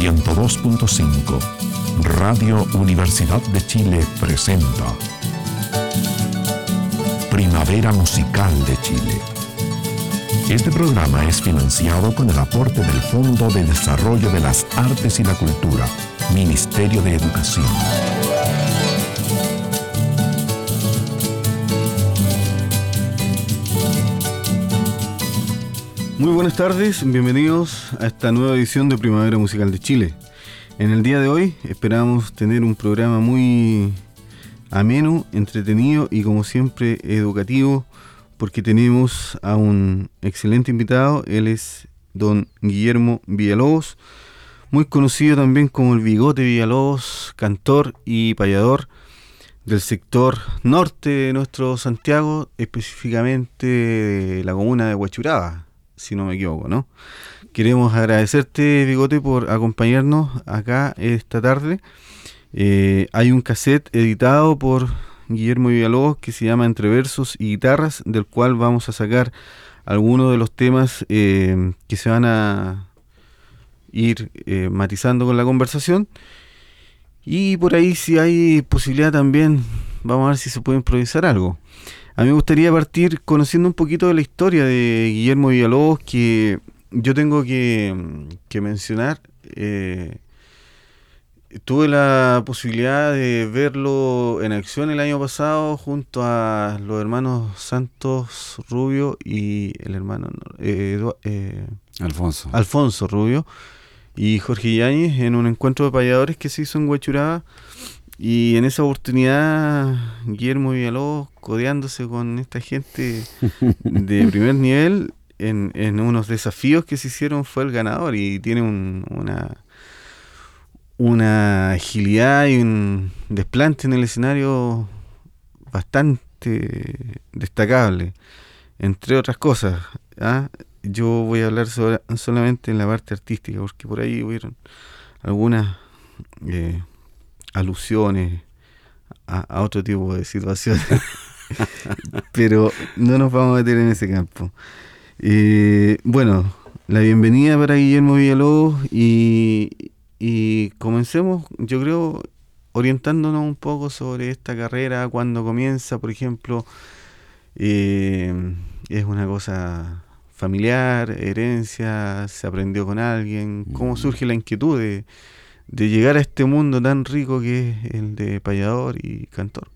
102.5 Radio Universidad de Chile presenta Primavera Musical de Chile. Este programa es financiado con el aporte del Fondo de Desarrollo de las Artes y la Cultura, Ministerio de Educación. Muy buenas tardes, bienvenidos a esta nueva edición de Primavera Musical de Chile. En el día de hoy esperamos tener un programa muy ameno, entretenido y como siempre educativo porque tenemos a un excelente invitado, él es don Guillermo Villalobos, muy conocido también como el Bigote Villalobos, cantor y payador del sector norte de nuestro Santiago, específicamente de la comuna de Huachuraba si no me equivoco, ¿no? Queremos agradecerte, Bigote, por acompañarnos acá esta tarde. Eh, hay un cassette editado por Guillermo Villalobos que se llama Entre Versos y Guitarras, del cual vamos a sacar algunos de los temas eh, que se van a ir eh, matizando con la conversación. Y por ahí si hay posibilidad también, vamos a ver si se puede improvisar algo. A mí me gustaría partir conociendo un poquito de la historia de Guillermo Villalobos, que yo tengo que, mencionar. Eh, tuve la posibilidad de verlo en acción el año pasado junto a los hermanos Santos Rubio y el hermano eh, eh, Alfonso. Alfonso Rubio y Jorge Yáñez en un encuentro de payadores que se hizo en Huachuraba y en esa oportunidad, Guillermo Villalobos, codeándose con esta gente de primer nivel, en, en, unos desafíos que se hicieron, fue el ganador y tiene una, una agilidad y un desplante en el escenario bastante destacable, entre otras cosas. ¿ah? Yo voy a hablar solamente en la parte artística, porque por ahí hubieron algunas... Eh, alusiones a, otro tipo de situaciones. Pero no nos vamos a meter en ese campo. Eh, bueno, la bienvenida para Guillermo Villalobos y, y comencemos, yo creo, orientándonos un poco sobre esta carrera, cuando comienza, por ejemplo, eh, es una cosa familiar, herencia, se aprendió con alguien, cómo mm. surge la inquietud de, de llegar a este mundo tan rico que es el de payador y cantor.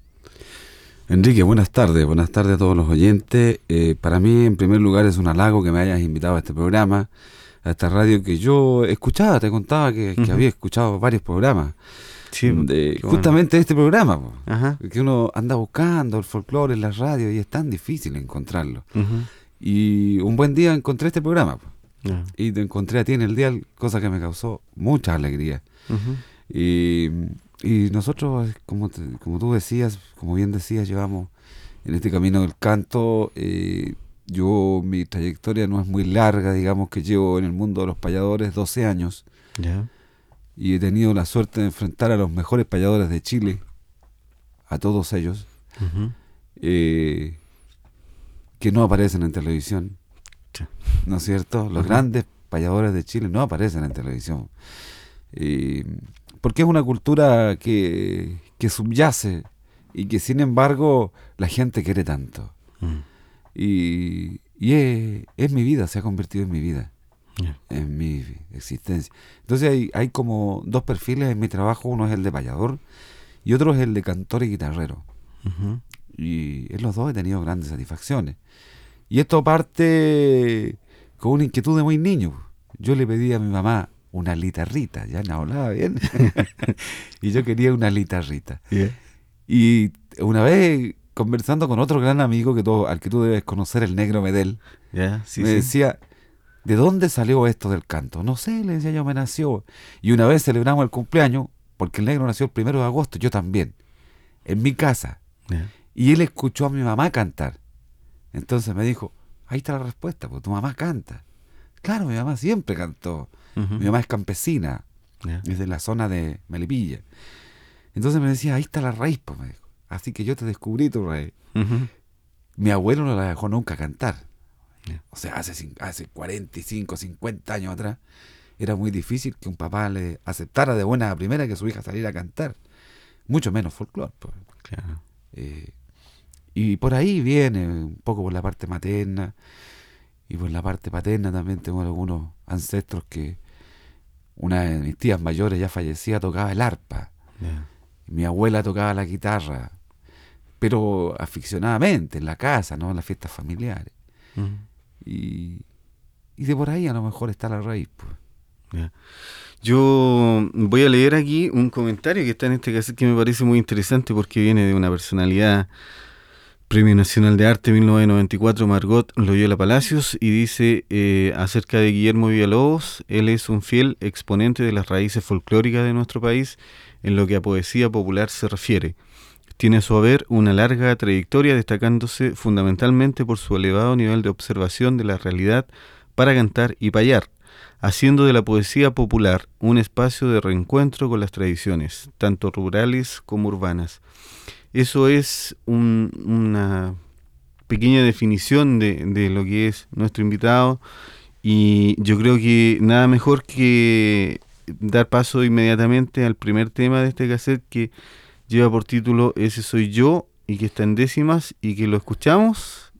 Enrique, buenas tardes, buenas tardes a todos los oyentes. Eh, para mí, en primer lugar, es un halago que me hayas invitado a este programa, a esta radio que yo escuchaba, te contaba que, había escuchado varios programas. Sí, de, justamente este programa, que uno anda buscando el folclore en la radio y es tan difícil encontrarlo. Y un buen día encontré este programa. Y te encontré a ti en el día, cosa que me causó mucha alegría y, y, nosotros, como, como tú decías, como bien decías, llevamos en este camino del canto. Eh, yo, mi trayectoria no es muy larga, digamos que llevo en el mundo de los payadores 12 años. Y he tenido la suerte de enfrentar a los mejores payadores de Chile, a todos ellos, eh, que no aparecen en televisión. ¿No es cierto? Los grandes payadores de Chile no aparecen en televisión. Eh, porque es una cultura que, subyace y que sin embargo la gente quiere tanto. Mm. Y, es, mi vida, se ha convertido en mi vida, en mi existencia. Entonces hay, hay como dos perfiles en mi trabajo, uno es el de payador y otro es el de cantor y guitarrero. Y en los dos he tenido grandes satisfacciones. Y esto parte con una inquietud de muy niño. Yo le pedí a mi mamá, una litarrita, ya no hablaba bien. y yo quería una litarrita. Y una vez conversando con otro gran amigo que todo, al que tú debes conocer, el negro Medel, me decía, ¿de dónde salió esto del canto? No sé, le decía yo, me nació. Y una vez celebramos el cumpleaños, porque el negro nació el primero de agosto, yo también, en mi casa. Y él escuchó a mi mamá cantar. Entonces me dijo, ahí está la respuesta, porque tu mamá canta. Claro, mi mamá siempre cantó. Mi mamá es campesina, es de la zona de Melipilla. Entonces me decía, ahí está la raíz, pues, me dijo. Así que yo te descubrí tu raíz. Mi abuelo no la dejó nunca cantar. O sea, hace, hace 45, 50 años atrás, era muy difícil que un papá le aceptara de buena primera que su hija saliera a cantar, mucho menos folclore. Pues. Claro. Eh, y por ahí viene, un poco por la parte materna y por la parte paterna también tengo algunos ancestros que una de mis tías mayores ya fallecía, tocaba el arpa. Mi abuela tocaba la guitarra, pero aficionadamente, en la casa, no en las fiestas familiares. Y, y de por ahí a lo mejor está la raíz. Pues. Yo voy a leer aquí un comentario que está en este cassette que me parece muy interesante porque viene de una personalidad Premio Nacional de Arte 1994, Margot Loyola Palacios, y dice eh, acerca de Guillermo Villalobos, él es un fiel exponente de las raíces folclóricas de nuestro país en lo que a poesía popular se refiere. Tiene a su haber una larga trayectoria destacándose fundamentalmente por su elevado nivel de observación de la realidad para cantar y payar, haciendo de la poesía popular un espacio de reencuentro con las tradiciones, tanto rurales como urbanas. Eso es un- una pequeña definición de, de lo que es nuestro invitado y yo creo que nada mejor que dar paso inmediatamente al primer tema de este cassette que lleva por título Ese soy yo y que está en décimas y que lo escuchamos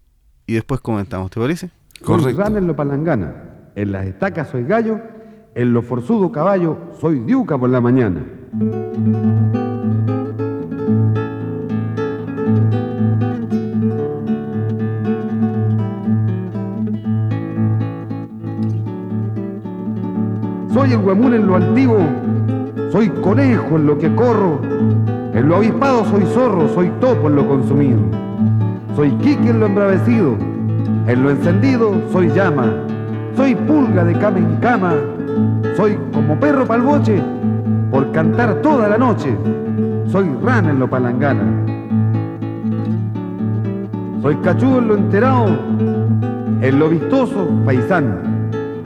y después comentamos, ¿te parece? Correcto. En lo palangana, en las estacas soy gallo, en lo forzudo caballo soy diuca por la mañana. Soy el huemul en lo altivo, soy conejo en lo que corro, en lo avispado soy zorro, soy topo en lo consumido. Soy quique en lo embravecido, en lo encendido soy llama, soy pulga de cama en cama, soy como perro pa'l boche, por cantar toda la noche, soy rana en lo palangana. Soy cachudo en lo enterado, en lo vistoso paisán,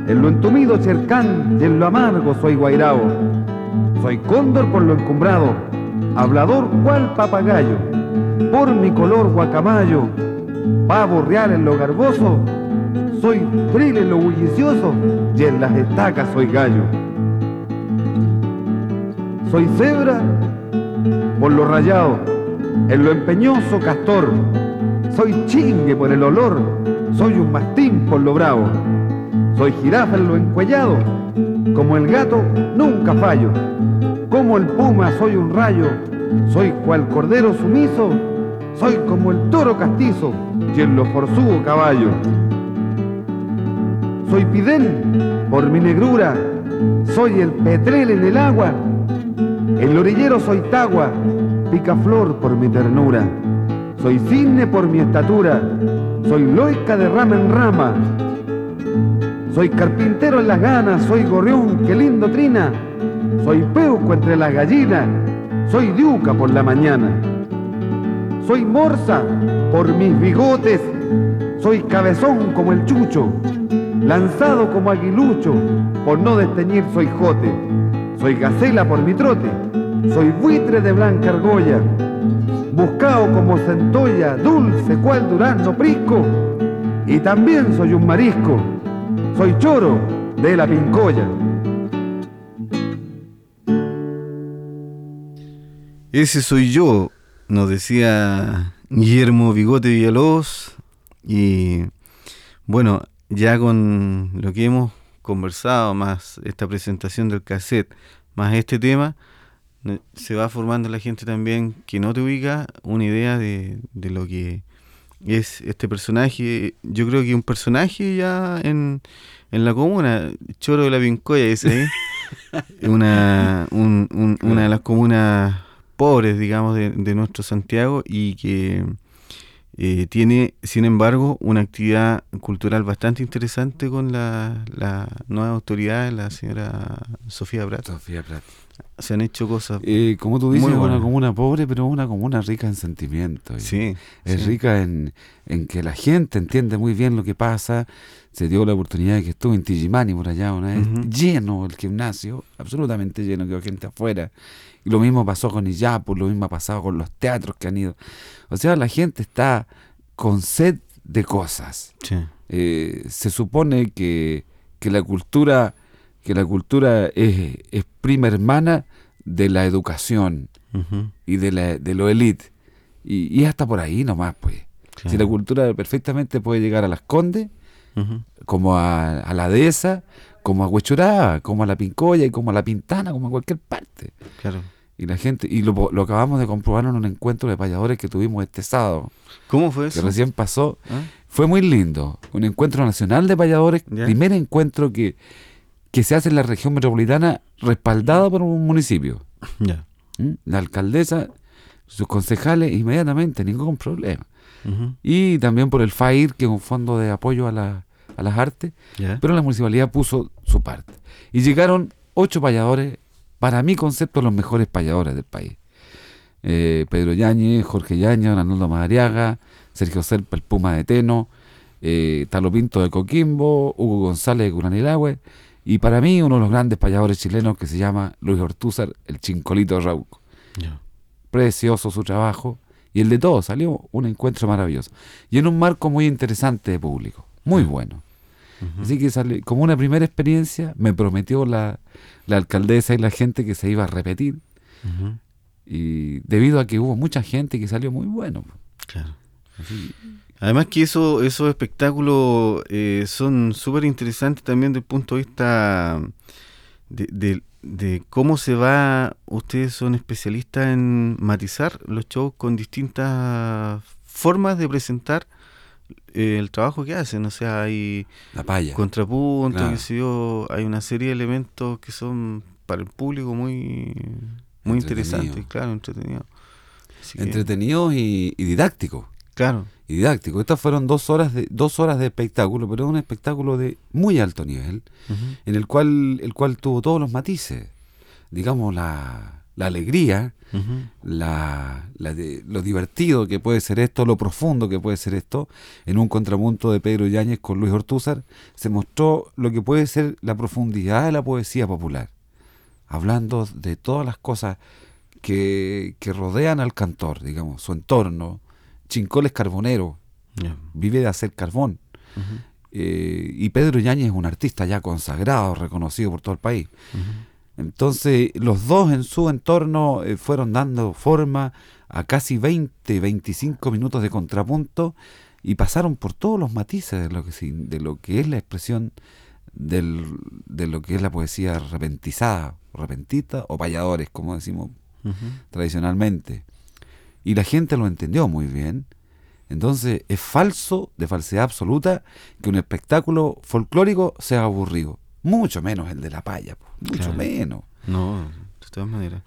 en lo entumido cercán y en lo amargo soy guairao. Soy cóndor por lo encumbrado, hablador cual papagayo, por mi color guacamayo, pavo real en lo garboso, soy fril en lo bullicioso y en las estacas soy gallo. Soy cebra por lo rayado, en lo empeñoso castor, soy chingue por el olor, soy un mastín por lo bravo, soy jirafa en lo encuellado, como el gato nunca fallo, como el puma soy un rayo, soy cual cordero sumiso, soy como el toro castizo y en lo forzudo caballo. Soy pidén por mi negrura, soy el petrel en el agua, el orillero soy tagua, picaflor por mi ternura, soy cisne por mi estatura, soy loica de rama en rama, soy carpintero en las ganas, soy gorrión, qué lindo trina, soy peuco entre las gallinas, soy diuca por la mañana, soy morsa por mis bigotes, soy cabezón como el chucho, lanzado como aguilucho, por no desteñir soy jote, soy gacela por mi trote, soy buitre de blanca argolla, buscado como centolla, dulce cual durazno prisco, y también soy un marisco, soy choro de la pincoya. Ese soy yo, nos decía Guillermo Bigote Villalobos. Y bueno, ya con lo que hemos conversado, más esta presentación del cassette, más este tema, ne- se va formando la gente también que no te ubica una idea de, de lo que es este personaje. Yo creo que un personaje ya en, en la comuna, Choro de la Pincoya, ese ahí. una, un- un- una de las comunas pobres, digamos, de, de nuestro Santiago y que eh, tiene, sin embargo, una actividad cultural bastante interesante con la, la nueva autoridad, la señora Sofía Brat. Sofía Prat. Se han hecho cosas. Eh, como tú dices, es una comuna pobre, pero una comuna rica en sentimientos. Sí, Es sí. rica en, en que la gente entiende muy bien lo que pasa. Se dio la oportunidad de que estuve en Tijimani por allá una vez, Ujú. lleno el gimnasio, absolutamente lleno, quedó gente afuera. Y lo mismo pasó con Iyapu, lo mismo ha pasado con los teatros que han ido. O sea, la gente está con sed de cosas. Sí. Eh, se supone que, que la cultura que la cultura es, es prima hermana de la educación y de, la, de lo elite. Y, y hasta por ahí nomás, pues. claro. Si la cultura perfectamente puede llegar a las Condes, como a, a la Dehesa, como a Huechurá, como a la Pincoya y como a la Pintana, como a cualquier parte. claro. Y la gente, y lo, lo acabamos de comprobar en un encuentro de payadores que tuvimos este sábado, ¿Cómo fue que eso? recién pasó. ¿Ah? Fue muy lindo. Un encuentro nacional de payadores, Ya. primer encuentro que, que se hace en la región metropolitana respaldado por un municipio. ¿Mm? La alcaldesa, sus concejales, inmediatamente, ningún problema. Y también por el FAIR, que es un fondo de apoyo a, la- a las artes, pero la municipalidad puso su parte. Y llegaron ocho payadores, para mi concepto, los mejores payadores del país. Eh, Pedro Yáñez, Jorge Yáñez, Arnoldo Madariaga, Sergio Serpa, el Puma de Teno, eh, Talo Pinto de Coquimbo, Hugo González de Curanilagüe, y para mí uno de los grandes payadores chilenos que se llama Luis Ortúzar, el Chincolito Rauco. Ya. Precioso su trabajo, y el de todos salió un encuentro maravilloso. Y en un marco muy interesante de público, muy bueno. Así que sale- como una primera experiencia, me prometió la, la alcaldesa y la gente que se iba a repetir. Y debido a que hubo mucha gente que salió muy bueno. Claro. Así- Además que eso, esos espectáculos eh, son súper interesantes también desde el punto de vista de, de- de cómo se va, ustedes son especialistas en matizar los shows con distintas formas de presentar eh, el trabajo que hacen, o sea, hay la paya. contrapunto, Claro. qué sé yo, hay una serie de elementos que son para el público muy, muy interesantes, claro, entretenido. Así que, Entretenidos y, y didácticos. claro, Y didácticos. Estas fueron dos horas de dos horas de espectáculo, pero un espectáculo de muy alto nivel, en el cual el cual tuvo todos los matices. Digamos la, la alegría, la, la de- lo divertido que puede ser esto, lo profundo que puede ser esto, en un contrapunto de Pedro Yáñez con Luis Ortúzar, se mostró lo que puede ser la profundidad de la poesía popular, hablando de todas las cosas que, que rodean al cantor, digamos, su entorno. Chincol es carbonero, vive de hacer carbón. eh, y Pedro Yáñez es un artista ya consagrado, reconocido por todo el país. Entonces, los dos en su entorno eh, fueron dando forma a casi 20, 25 minutos de contrapunto y pasaron por todos los matices de lo que, de lo que es la expresión del- de lo que es la poesía repentizada, repentita o payadores, como decimos tradicionalmente. Y la gente lo entendió muy bien. Entonces, es falso, de falsedad absoluta, que un espectáculo folclórico sea aburrido. Mucho menos el de la paya, mucho Claro. menos. No, de todas maneras.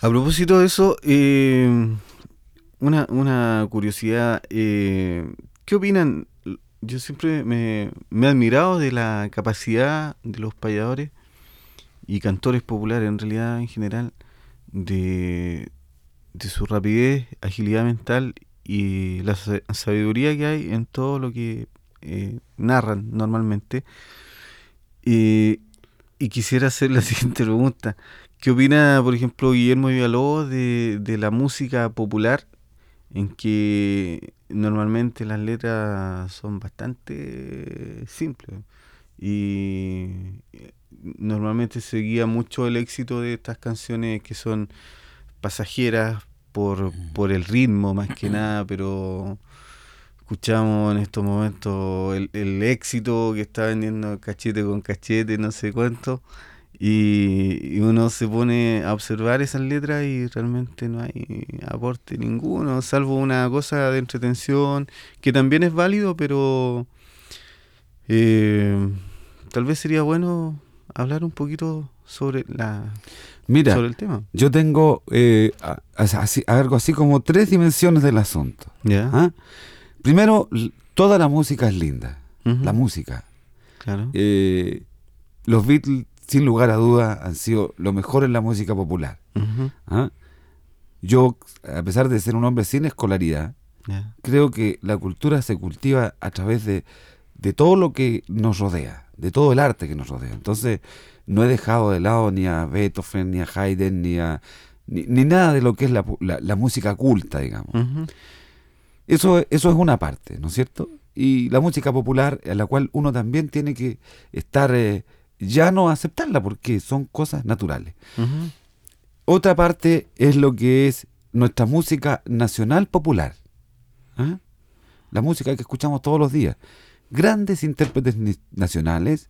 A propósito de eso, eh, una, una curiosidad. eh, ¿Qué opinan? Yo siempre me, me he admirado de la capacidad de los payadores y cantores populares, en realidad, en general, de, de su rapidez, agilidad mental y la sa- sabiduría que hay en todo lo que eh, narran normalmente. Y quisiera hacer la siguiente pregunta. ¿Qué opina, por ejemplo, Guillermo Villalobos de, de la música popular en que normalmente las letras son bastante simples y eh, normalmente se guía mucho el éxito de estas canciones que son pasajeras por, por el ritmo más que nada, pero escuchamos en estos momentos el, el éxito que está vendiendo cachete con cachete, no sé cuánto, y, y uno se pone a observar esas letras y realmente no hay aporte ninguno, salvo una cosa de entretención, que también es válido, pero eh, tal vez sería bueno hablar un poquito sobre la Mira, sobre el tema. yo tengo eh, así- algo así como tres dimensiones del asunto. ¿ah? Primero, toda la música es linda. La música. Claro. Eh, los Beatles, sin lugar a dudas, han sido lo mejor en la música popular. ¿ah? Yo, a pesar de ser un hombre sin escolaridad, creo que la cultura se cultiva a través de, de todo lo que nos rodea, de todo el arte que nos rodea. Entonces, no he dejado de lado ni a Beethoven, ni a Haydn, ni a ni, ni nada de lo que es la, la- la música culta, digamos. Eso, eso es una parte, ¿no es cierto? Y la música popular, a la cual uno también tiene que estar eh, ya no aceptarla porque son cosas naturales. Otra parte es lo que es nuestra música nacional popular. ¿ah? La música que escuchamos todos los días. Grandes intérpretes nacionales,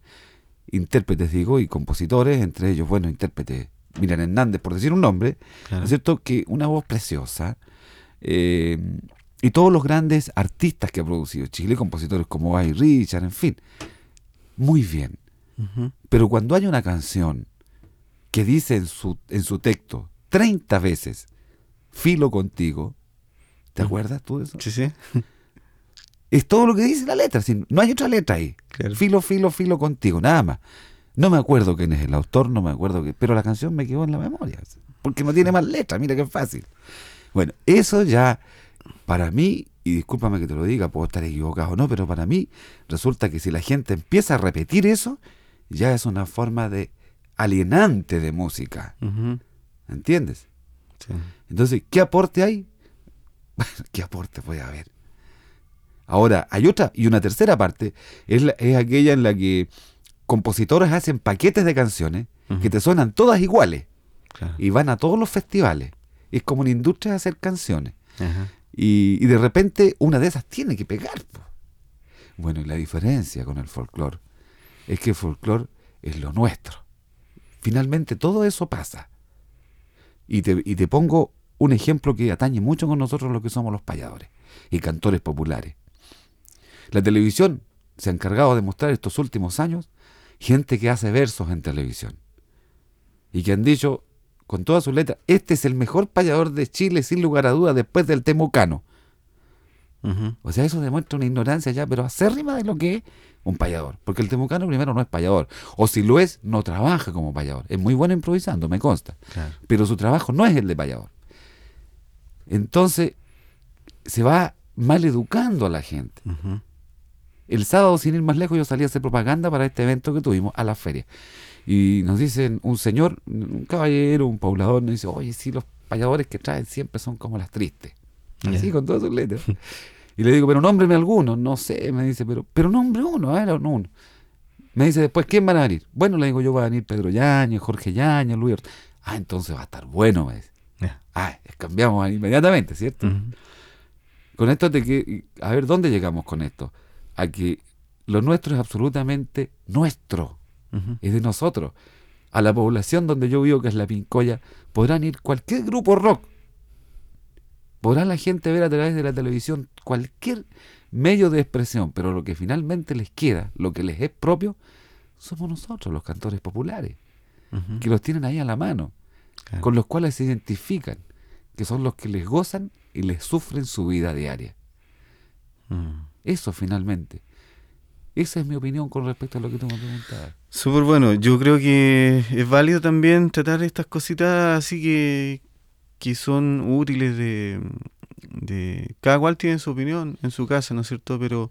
intérpretes digo, y compositores, entre ellos, bueno, intérpretes, Miriam Hernández, por decir un nombre, ¿no es cierto? Que una voz preciosa. Eh, y todos los grandes artistas que ha producido Chile, compositores como Ay Richard, en fin. Muy bien. Pero cuando hay una canción que dice en su, en su texto 30 veces, filo contigo, ¿te acuerdas tú de eso? Sí, sí. Es todo lo que dice la letra, no hay otra letra ahí. Filo, filo, filo contigo, nada más. No me acuerdo quién es el autor, no me acuerdo, qué, pero la canción me quedó en la memoria, porque no tiene más letra, mira qué fácil. Bueno, eso ya, para mí, y discúlpame que te lo diga, puedo estar equivocado o no, pero para mí resulta que si la gente empieza a repetir eso, ya es una forma de alienante de música. ¿Entiendes? Entonces, ¿qué aporte hay? ¿Qué aporte puede haber? Ahora, hay otra y una tercera parte, es, es aquella en la que compositores hacen paquetes de canciones que te suenan todas iguales y van a todos los festivales. Es como una industria de hacer canciones. Y, y, de repente una de esas tiene que pegar. Bueno, y la diferencia con el folclore es que el folclore es lo nuestro. Finalmente todo eso pasa. Y te, y te pongo un ejemplo que atañe mucho con nosotros los que somos los payadores y cantores populares. La televisión se ha encargado de mostrar estos últimos años gente que hace versos en televisión y que han dicho con todas sus letras, este es el mejor payador de Chile sin lugar a dudas después del Temucano. O sea, eso demuestra una ignorancia ya, pero acérrima de lo que es un payador. Porque el temucano primero no es payador. O si lo es, no trabaja como payador. Es muy bueno improvisando, me consta. Pero su trabajo no es el de payador. Entonces, se va mal educando a la gente. El sábado, sin ir más lejos, yo salí a hacer propaganda para este evento que tuvimos a la feria. Y nos dicen, un señor, un caballero, un poblador, nos dice, oye, sí, los payadores que traen siempre son como las tristes. Así, con todas sus letras. Y le digo, pero nómbreme alguno. No sé, me dice, pero, pero nombre uno, a ver, uno. Me dice después, ¿quién van a venir? Bueno, le digo, yo voy a venir Pedro Yañez, Jorge Yañez, Luis. Ah, entonces va a estar bueno, me dice. Ah, cambiamos inmediatamente, ¿cierto? Con esto de que, a ver, ¿dónde llegamos con esto? A que lo nuestro es absolutamente nuestro, es de nosotros. A la población donde yo vivo, que es la Pincoya, podrán ir cualquier grupo rock, Podrá la gente ver a través de la televisión cualquier medio de expresión, pero lo que finalmente les queda, lo que les es propio, somos nosotros, los cantores populares, que los tienen ahí a la mano, con los cuales se identifican, que son los que les gozan y les sufren su vida diaria. Mm. Eso finalmente. Esa es mi opinión con respecto a lo que tú me preguntabas. Súper bueno. Yo creo que es válido también tratar estas cositas así que, que son útiles de, de, Cada cual tiene su opinión en su casa, ¿no es cierto? Pero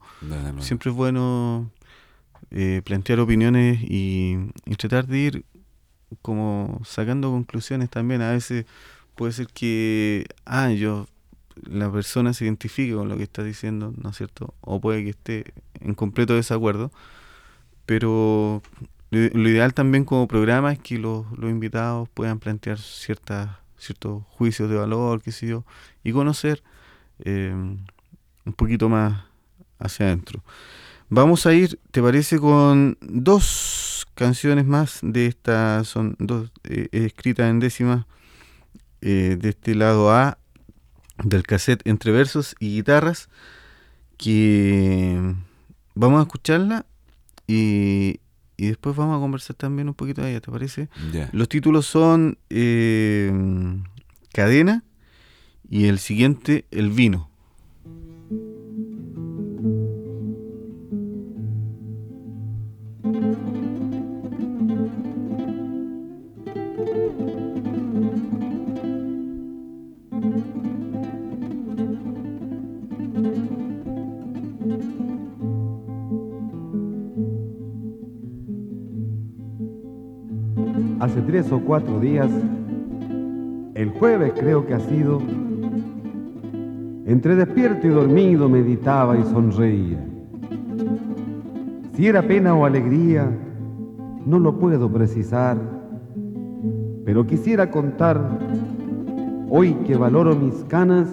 siempre es bueno eh, plantear opiniones y, tratar de ir como sacando conclusiones también. A veces puede ser que, ah, yo, la persona se identifique con lo que está diciendo, ¿no es cierto? O puede que esté en completo desacuerdo. Pero lo ideal también como programa es que los, los invitados puedan plantear ciertas ciertos juicios de valor, qué sé yo, y conocer eh, un poquito más hacia adentro. Vamos a ir, ¿te parece? Con dos canciones más de esta, son dos eh, escritas en décimas eh, de este lado A del cassette entre versos y guitarras, que vamos a escucharla y, y después vamos a conversar también un poquito de ella, ¿te parece? Los títulos son eh, Cadena y el siguiente, El Vino. Hace tres o cuatro días, el jueves creo que ha sido, entre despierto y dormido meditaba y sonreía. Si era pena o alegría, no lo puedo precisar, pero quisiera contar, hoy que valoro mis canas,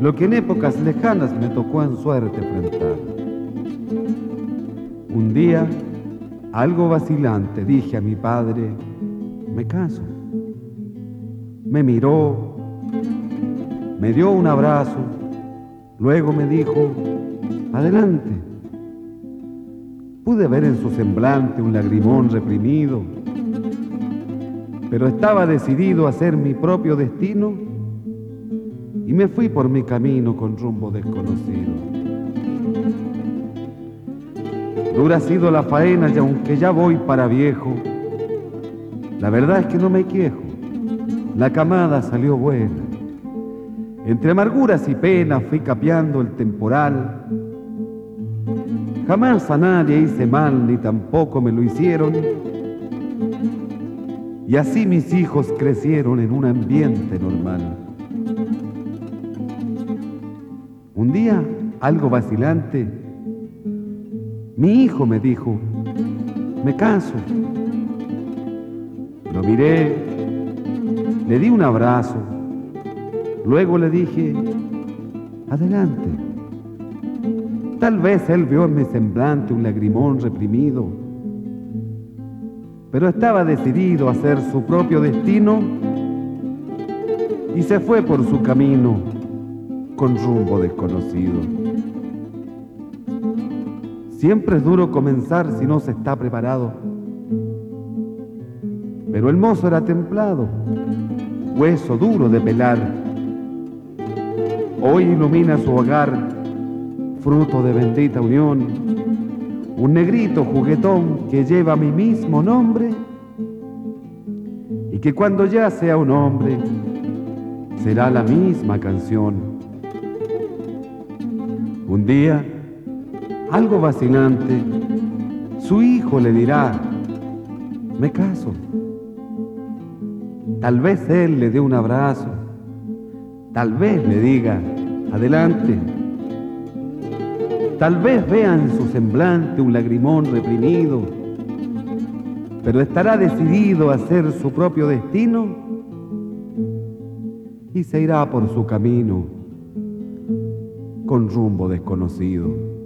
lo que en épocas lejanas me tocó en suerte enfrentar. Un día, algo vacilante, dije a mi padre, me caso. Me miró, me dio un abrazo, luego me dijo, adelante. Pude ver en su semblante un lagrimón reprimido, pero estaba decidido a hacer mi propio destino y me fui por mi camino con rumbo desconocido. Dura ha sido la faena y aunque ya voy para viejo, la verdad es que no me quejo, la camada salió buena. Entre amarguras y penas fui capeando el temporal. Jamás a nadie hice mal ni tampoco me lo hicieron. Y así mis hijos crecieron en un ambiente normal. Un día, algo vacilante, mi hijo me dijo, me caso. Lo miré, le di un abrazo, luego le dije, adelante. Tal vez él vio en mi semblante un lagrimón reprimido, pero estaba decidido a hacer su propio destino y se fue por su camino con rumbo desconocido. Siempre es duro comenzar si no se está preparado. Pero el mozo era templado, hueso duro de pelar. Hoy ilumina su hogar, fruto de bendita unión, un negrito juguetón que lleva mi mismo nombre y que cuando ya sea un hombre será la misma canción. Un día, algo vacilante, su hijo le dirá, me caso. Tal vez él le dé un abrazo, tal vez le diga, adelante. Tal vez vea en su semblante un lagrimón reprimido, pero estará decidido a hacer su propio destino y se irá por su camino con rumbo desconocido.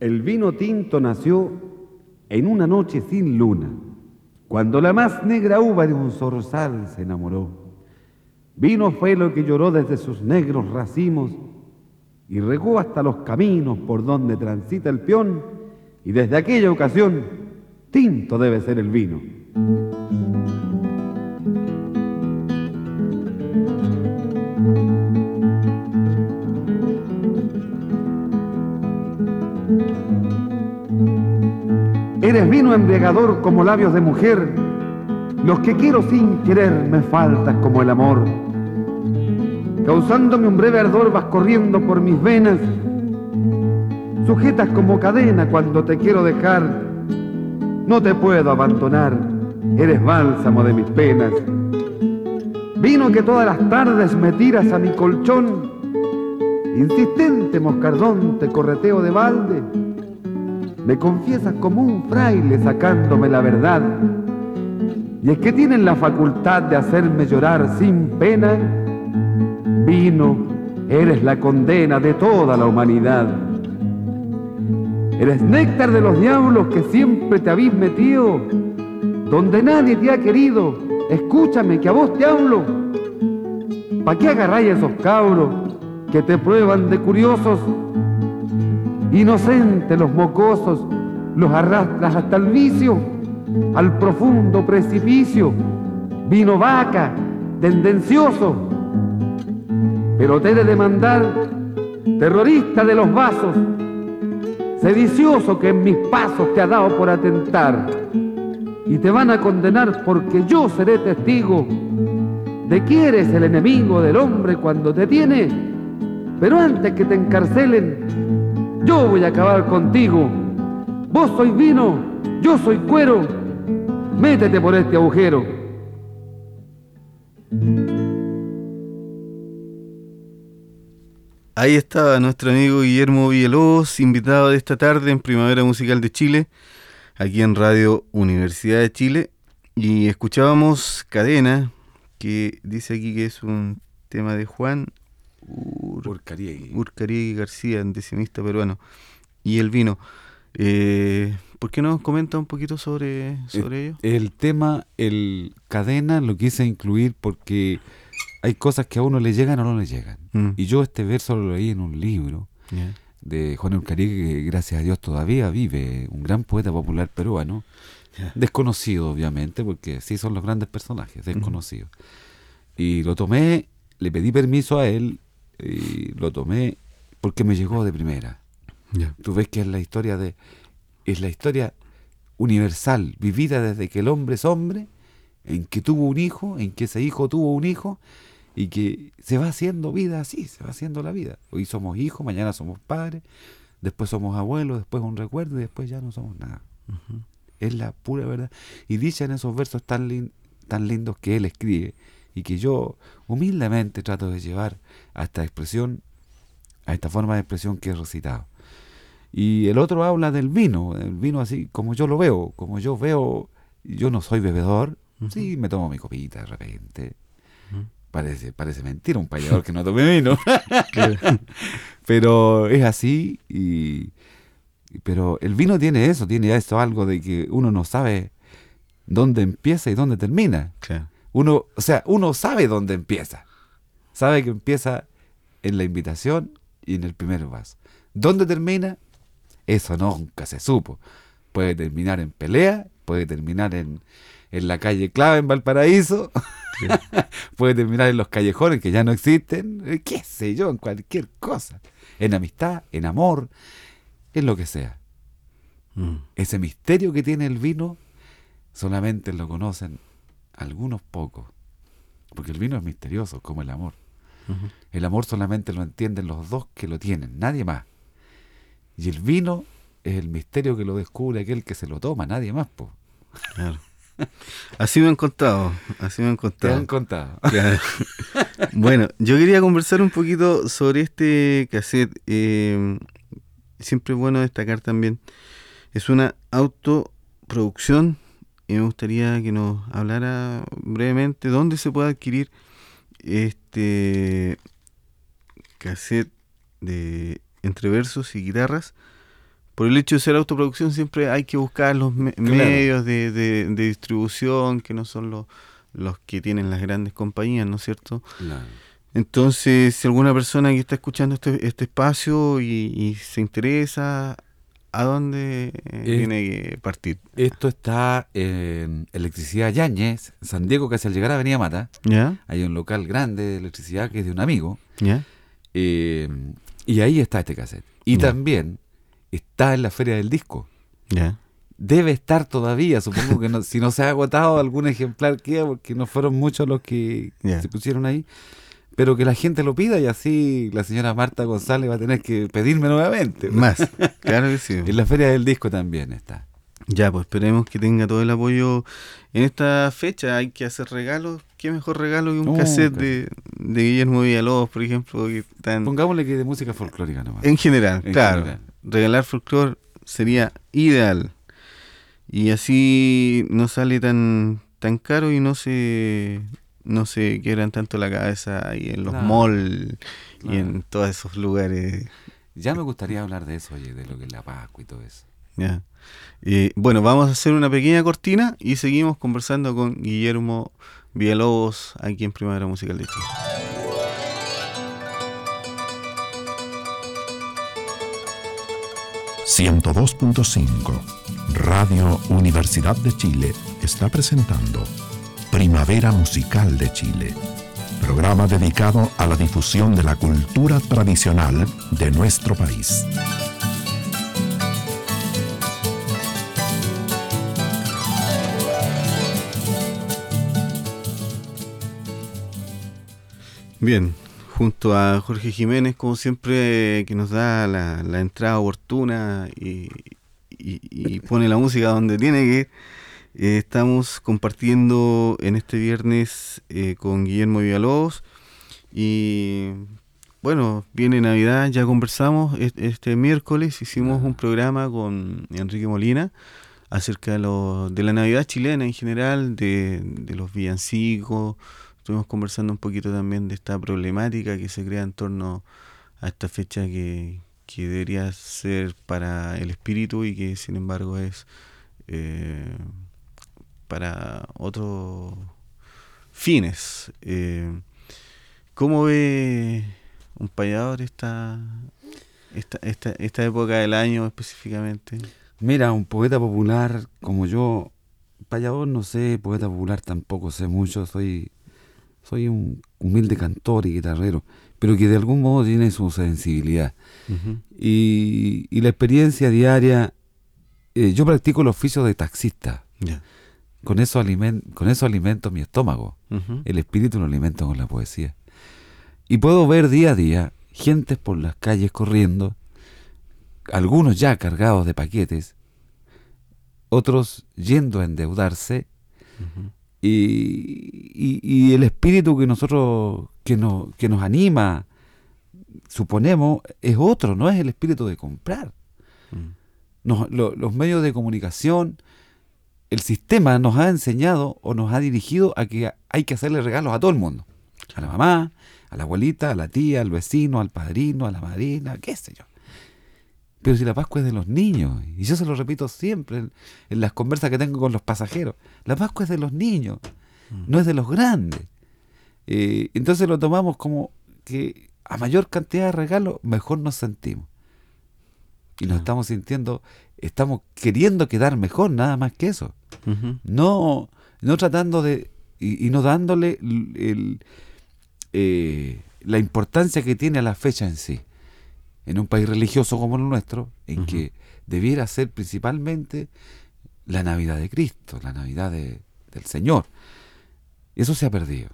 El vino tinto nació en una noche sin luna, cuando la más negra uva de un zorzal se enamoró. Vino fue lo que lloró desde sus negros racimos y regó hasta los caminos por donde transita el peón, y desde aquella ocasión, tinto debe ser el vino. Eres vino embriagador como labios de mujer, los que quiero sin querer me faltas como el amor. Causándome un breve ardor vas corriendo por mis venas, sujetas como cadena cuando te quiero dejar. No te puedo abandonar, eres bálsamo de mis penas. Vino que todas las tardes me tiras a mi colchón, insistente moscardón te correteo de balde me confiesas como un fraile sacándome la verdad. Y es que tienen la facultad de hacerme llorar sin pena. Vino, eres la condena de toda la humanidad. Eres néctar de los diablos que siempre te habéis metido, donde nadie te ha querido. Escúchame que a vos te hablo. ¿Pa' qué agarráis esos cabros que te prueban de curiosos? Inocentes los mocosos, los arrastras hasta el vicio, al profundo precipicio. Vino vaca, tendencioso. Pero te he de demandar, terrorista de los vasos, sedicioso que en mis pasos te ha dado por atentar. Y te van a condenar porque yo seré testigo de que eres el enemigo del hombre cuando te tiene. Pero antes que te encarcelen, yo voy a acabar contigo. Vos sois vino, yo soy cuero. Métete por este agujero Ahí estaba nuestro amigo Guillermo Villalobos, invitado de esta tarde en Primavera Musical de Chile, aquí en Radio Universidad de Chile. Y escuchábamos Cadena, que dice aquí que es un tema de Juan Ur Urcariegui. Urcariegui García, decimista peruano. Y el vino. Eh, ¿Por qué no nos comenta un poquito sobre, sobre ello? El tema, el cadena, lo quise incluir porque hay cosas que a uno le llegan o no le llegan. Mm, Y yo este verso lo leí en un libro de Juan Urcariegui, que gracias a Dios todavía vive, un gran poeta popular peruano, desconocido obviamente, porque sí son los grandes personajes, desconocidos. Y lo tomé, le pedí permiso a él, y lo tomé porque me llegó de primera. Ya. Tú ves que es la historia de es la historia universal, vivida desde que el hombre es hombre, en que tuvo un hijo, en que ese hijo tuvo un hijo y que se va haciendo vida así, se va haciendo la vida. Hoy somos hijos, mañana somos padres, después somos abuelos, después un recuerdo y después ya no somos nada. Es la pura verdad. Y dicha en esos versos tan, lin- tan lindos que él escribe y que yo humildemente trato de llevar a esta expresión, a esta forma de expresión que he recitado. Y el otro habla del vino, el vino así como yo lo veo, como yo veo, yo no soy bebedor, sí, me tomo mi copita de repente. Parece, parece mentira un payador que no tome vino. pero es así y pero el vino tiene eso, tiene eso algo de que uno no sabe dónde empieza y dónde termina. Claro. Uno, o sea, uno sabe dónde empieza. Sabe que empieza en la invitación y en el primer vaso. ¿Dónde termina? Eso nunca se supo. Puede terminar en pelea, puede terminar en, en la calle clave en Valparaíso, puede terminar en los callejones que ya no existen, eh, qué sé yo, en cualquier cosa. En amistad, en amor, en lo que sea. Mm, Ese misterio que tiene el vino solamente lo conocen algunos pocos. Porque el vino es misterioso, como el amor. El amor solamente lo entienden los dos que lo tienen, nadie más. Y el vino es el misterio que lo descubre aquel que se lo toma, nadie más. Po. Claro. Así me han contado, así me han Te contado. han contado. Claro. bueno, yo quería conversar un poquito sobre este cassette. eh, siempre es bueno destacar también. Es una autoproducción y me gustaría que nos hablara brevemente dónde se puede adquirir este cassette de entre versos y guitarras. Por el hecho de ser autoproducción siempre hay que buscar los me- Claro. medios de, de- de distribución que no son los, los que tienen las grandes compañías, ¿no es cierto? Claro. Entonces, si alguna persona que está escuchando este, este espacio y, y se interesa, ¿a dónde eh, tiene que partir? Esto está en Electricidad Yáñez, San Diego, casi al llegar a Avenida Mata. ¿Ya? Hay un local grande de electricidad que es de un amigo. ¿Ya? eh, y ahí está este cassette. Y Ya. también está en la Feria del Disco. ¿Ya? Debe estar todavía, supongo que no- si no se ha agotado algún ejemplar queda porque no fueron muchos los que Ya. se pusieron ahí. Pero que la gente lo pida y así la señora Marta González va a tener que pedirme nuevamente. Más. claro que sí. En la Feria del Disco también está. Ya, pues esperemos que tenga todo el apoyo. En esta fecha hay que hacer regalos. ¿Qué mejor regalo que un Oh, cassette de, de Guillermo Villalobos, por ejemplo? Que Pongámosle que de música folclórica nomás. En general, En claro. general. Regalar folclore sería ideal. Y así no sale tan tan caro y no se no se quebran tanto la cabeza ahí en los Claro. malls y en todos esos lugares. Ya me gustaría hablar de eso, oye, de lo que es la Pascua y todo eso. Ya. Eh, bueno, vamos a hacer una pequeña cortina y seguimos conversando con Guillermo Villalobos aquí en Primavera Musical de Chile. ...102.5... Radio Universidad de Chile está presentando Primavera Musical de Chile, programa dedicado a la difusión de la cultura tradicional de nuestro país. Bien, junto a Jorge Jiménez, como siempre, que nos da la, entrada oportuna y, y- y pone la música donde tiene que ir. Eh, estamos compartiendo en este viernes eh, con Guillermo Villalobos y bueno, viene Navidad, ya conversamos este miércoles, hicimos un programa con Enrique Molina acerca de, lo, de la Navidad chilena en general, de, de los villancicos, estuvimos conversando un poquito también de esta problemática que se crea en torno a esta fecha que, que debería ser para el espíritu y que sin embargo es eh, para otros fines. Eh, ¿Cómo ve un payador esta, esta, esta, esta época del año específicamente? Mira, un poeta popular como yo, payador no sé, poeta popular tampoco sé mucho, soy, soy un humilde cantor y guitarrero, pero que de algún modo tiene su sensibilidad. y, y, la experiencia diaria, eh, yo practico el oficio de taxista. Con eso, con eso alimento mi estómago. El espíritu lo alimento con la poesía. Y puedo ver día a día gentes por las calles corriendo, algunos ya cargados de paquetes, otros yendo a endeudarse, y, y, el espíritu que nosotros, que, nos, que nos anima, suponemos, es otro, no es el espíritu de comprar. los medios de comunicación, el sistema nos ha enseñado o nos ha dirigido a que hay que hacerle regalos a todo el mundo. A la mamá, a la abuelita, a la tía, al vecino, al padrino, a la madrina, qué sé yo. Pero si la Pascua es de los niños, y yo se lo repito siempre en, las conversas que tengo con los pasajeros, la Pascua es de los niños, mm. no es de los grandes. Eh, entonces lo tomamos como que a mayor cantidad de regalos, mejor nos sentimos. Y nos estamos sintiendo, estamos queriendo quedar mejor, nada más que eso. No no tratando de, y, no dándole el, eh, la importancia que tiene a la fecha en sí en un país religioso como el nuestro, en que debiera ser principalmente la Navidad de Cristo, la Navidad del Señor. Eso se ha perdido.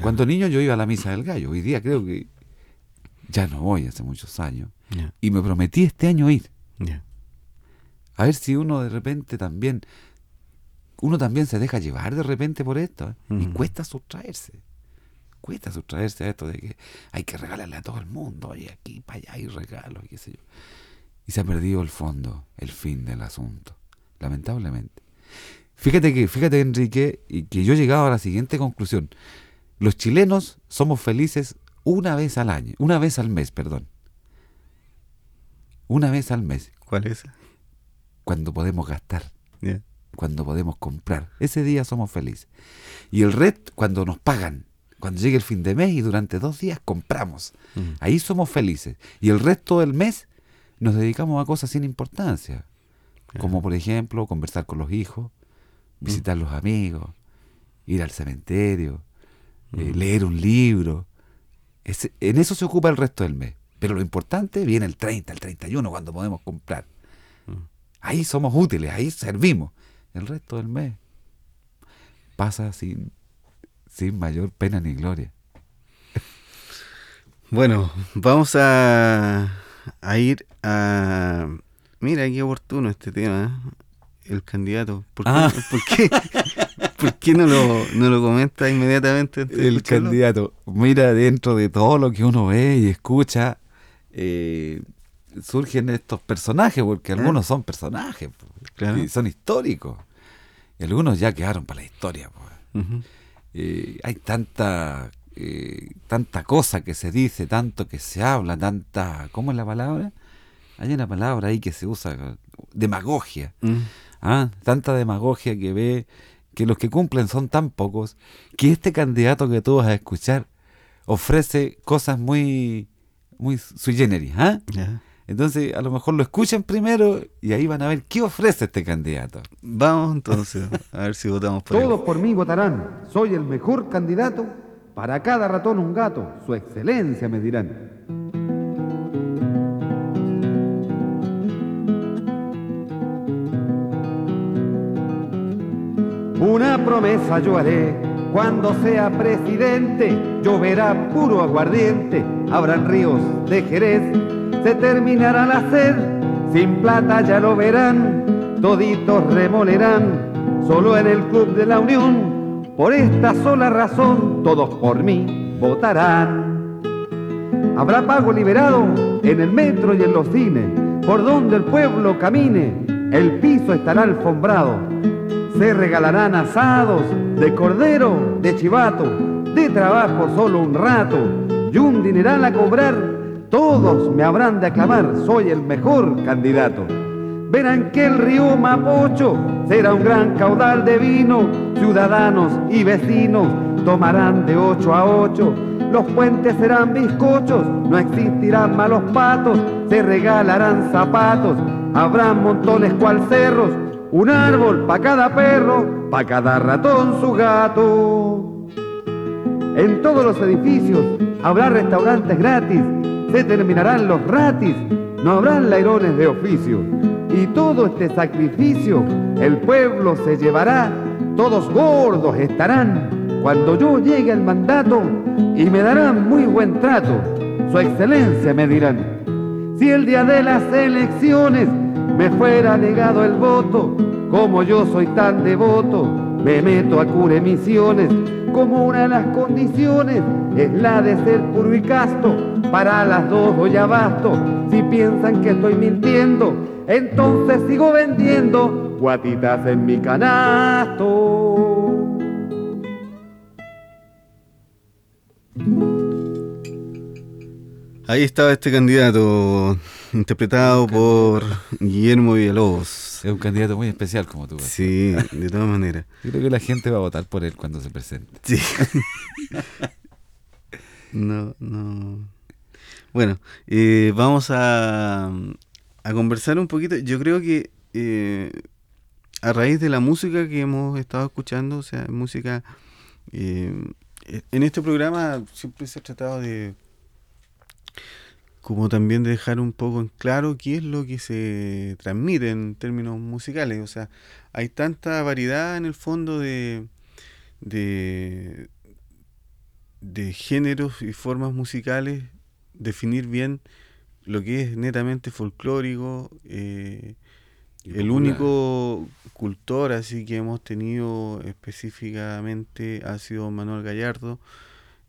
Cuando niño yo iba a la misa del gallo, hoy día creo que ya no voy hace muchos años. Y me prometí este año ir. A ver si uno de repente también, uno también se deja llevar de repente por esto, ¿eh? y cuesta sustraerse cuesta sustraerse a esto de que hay que regalarle a todo el mundo, y aquí, para allá hay regalos, y qué sé yo. Y se ha perdido el fondo, el fin del asunto, lamentablemente. Fíjate que, fíjate Enrique, y que yo he llegado a la siguiente conclusión. Los chilenos somos felices una vez al año, una vez al mes, perdón. Una vez al mes. ¿Cuál es? Cuando podemos gastar. Cuando podemos comprar. Ese día somos felices. Y el red, cuando nos pagan cuando llegue el fin de mes y durante dos días compramos. Mm. Ahí somos felices. Y el resto del mes nos dedicamos a cosas sin importancia. Como por ejemplo conversar con los hijos, mm. visitar los amigos, ir al cementerio, eh, mm. leer un libro. En eso se ocupa el resto del mes. Pero lo importante viene el 30, el 31, cuando podemos comprar. Ahí somos útiles, ahí servimos. El resto del mes pasa sin sin mayor pena ni gloria. Bueno, vamos a, a ir a... Mira, qué oportuno este tema, ¿eh? el candidato. ¿Por qué, ah. ¿por qué, no, lo, no lo comenta inmediatamente? El candidato. Mira, dentro de todo lo que uno ve y escucha, eh, surgen estos personajes, porque ¿Eh? algunos son personajes, y son históricos. Y algunos ya quedaron para la historia. Pues. Eh, hay tanta eh, tanta cosa que se dice, tanto que se habla, tanta, ¿cómo es la palabra? Hay una palabra ahí que se usa, demagogia. Mm. ¿ah? Tanta demagogia que ve que los que cumplen son tan pocos, que este candidato que tú vas a escuchar ofrece cosas muy, muy sui generis. ¿ah? Entonces, a lo mejor lo escuchan primero y ahí van a ver qué ofrece este candidato. Vamos entonces, a ver si votamos por Todos por mí votarán. Soy el mejor candidato. Para cada ratón un gato. Su excelencia me dirán. Una promesa yo haré. Cuando sea presidente, lloverá puro aguardiente. Habrán ríos de Jerez se terminará la sed, sin plata ya lo verán, toditos remolerán solo en el Club de la Unión. Por esta sola razón, todos por mí votarán. Habrá pago liberado en el metro y en los cines, por donde el pueblo camine, el piso estará alfombrado. Se regalarán asados de cordero, de chivato, de trabajo solo un rato y un dineral a cobrar. Todos me habrán de aclamar, soy el mejor candidato. Verán que el río Mapocho será un gran caudal de vino, ciudadanos y vecinos tomarán de ocho a ocho. Los puentes serán bizcochos, no existirán malos patos, se regalarán zapatos, habrá montones cual cerros, un árbol pa' cada perro, pa' cada ratón su gato. En todos los edificios habrá restaurantes gratis, se terminarán los ratis, no habrán lairones de oficio. Y todo este sacrificio el pueblo se llevará, todos gordos estarán cuando yo llegue al mandato y me darán muy buen trato. Su excelencia me dirán, si el día de las elecciones me fuera negado el voto, como yo soy tan devoto, me meto a cure misiones, como una de las condiciones es la de ser puro y casto, para las dos doy abasto, si piensan que estoy mintiendo, entonces sigo vendiendo guatitas en mi canasto. Ahí estaba este candidato, interpretado por Guillermo Villalobos. Es un candidato muy especial como tú. ves. Sí, de todas maneras. Yo creo que la gente va a votar por él cuando se presente. Sí. No, no. Bueno, eh, vamos a, a conversar un poquito. Yo creo que eh, a raíz de la música que hemos estado escuchando, o sea, música... eh, en este programa siempre se ha tratado de como también de dejar un poco en claro qué es lo que se transmite en términos musicales. O sea, hay tanta variedad en el fondo de, de, de géneros y formas musicales, definir bien lo que es netamente folclórico. eh, el único cultor así que hemos tenido específicamente ha sido Manuel Gallardo.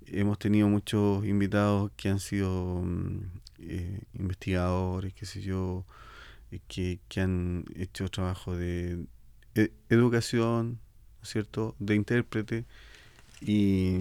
Hemos tenido muchos invitados que han sido mm, eh, investigadores, qué sé yo, eh, que, que han hecho trabajo de e- educación, ¿no es cierto?, de intérprete. Y,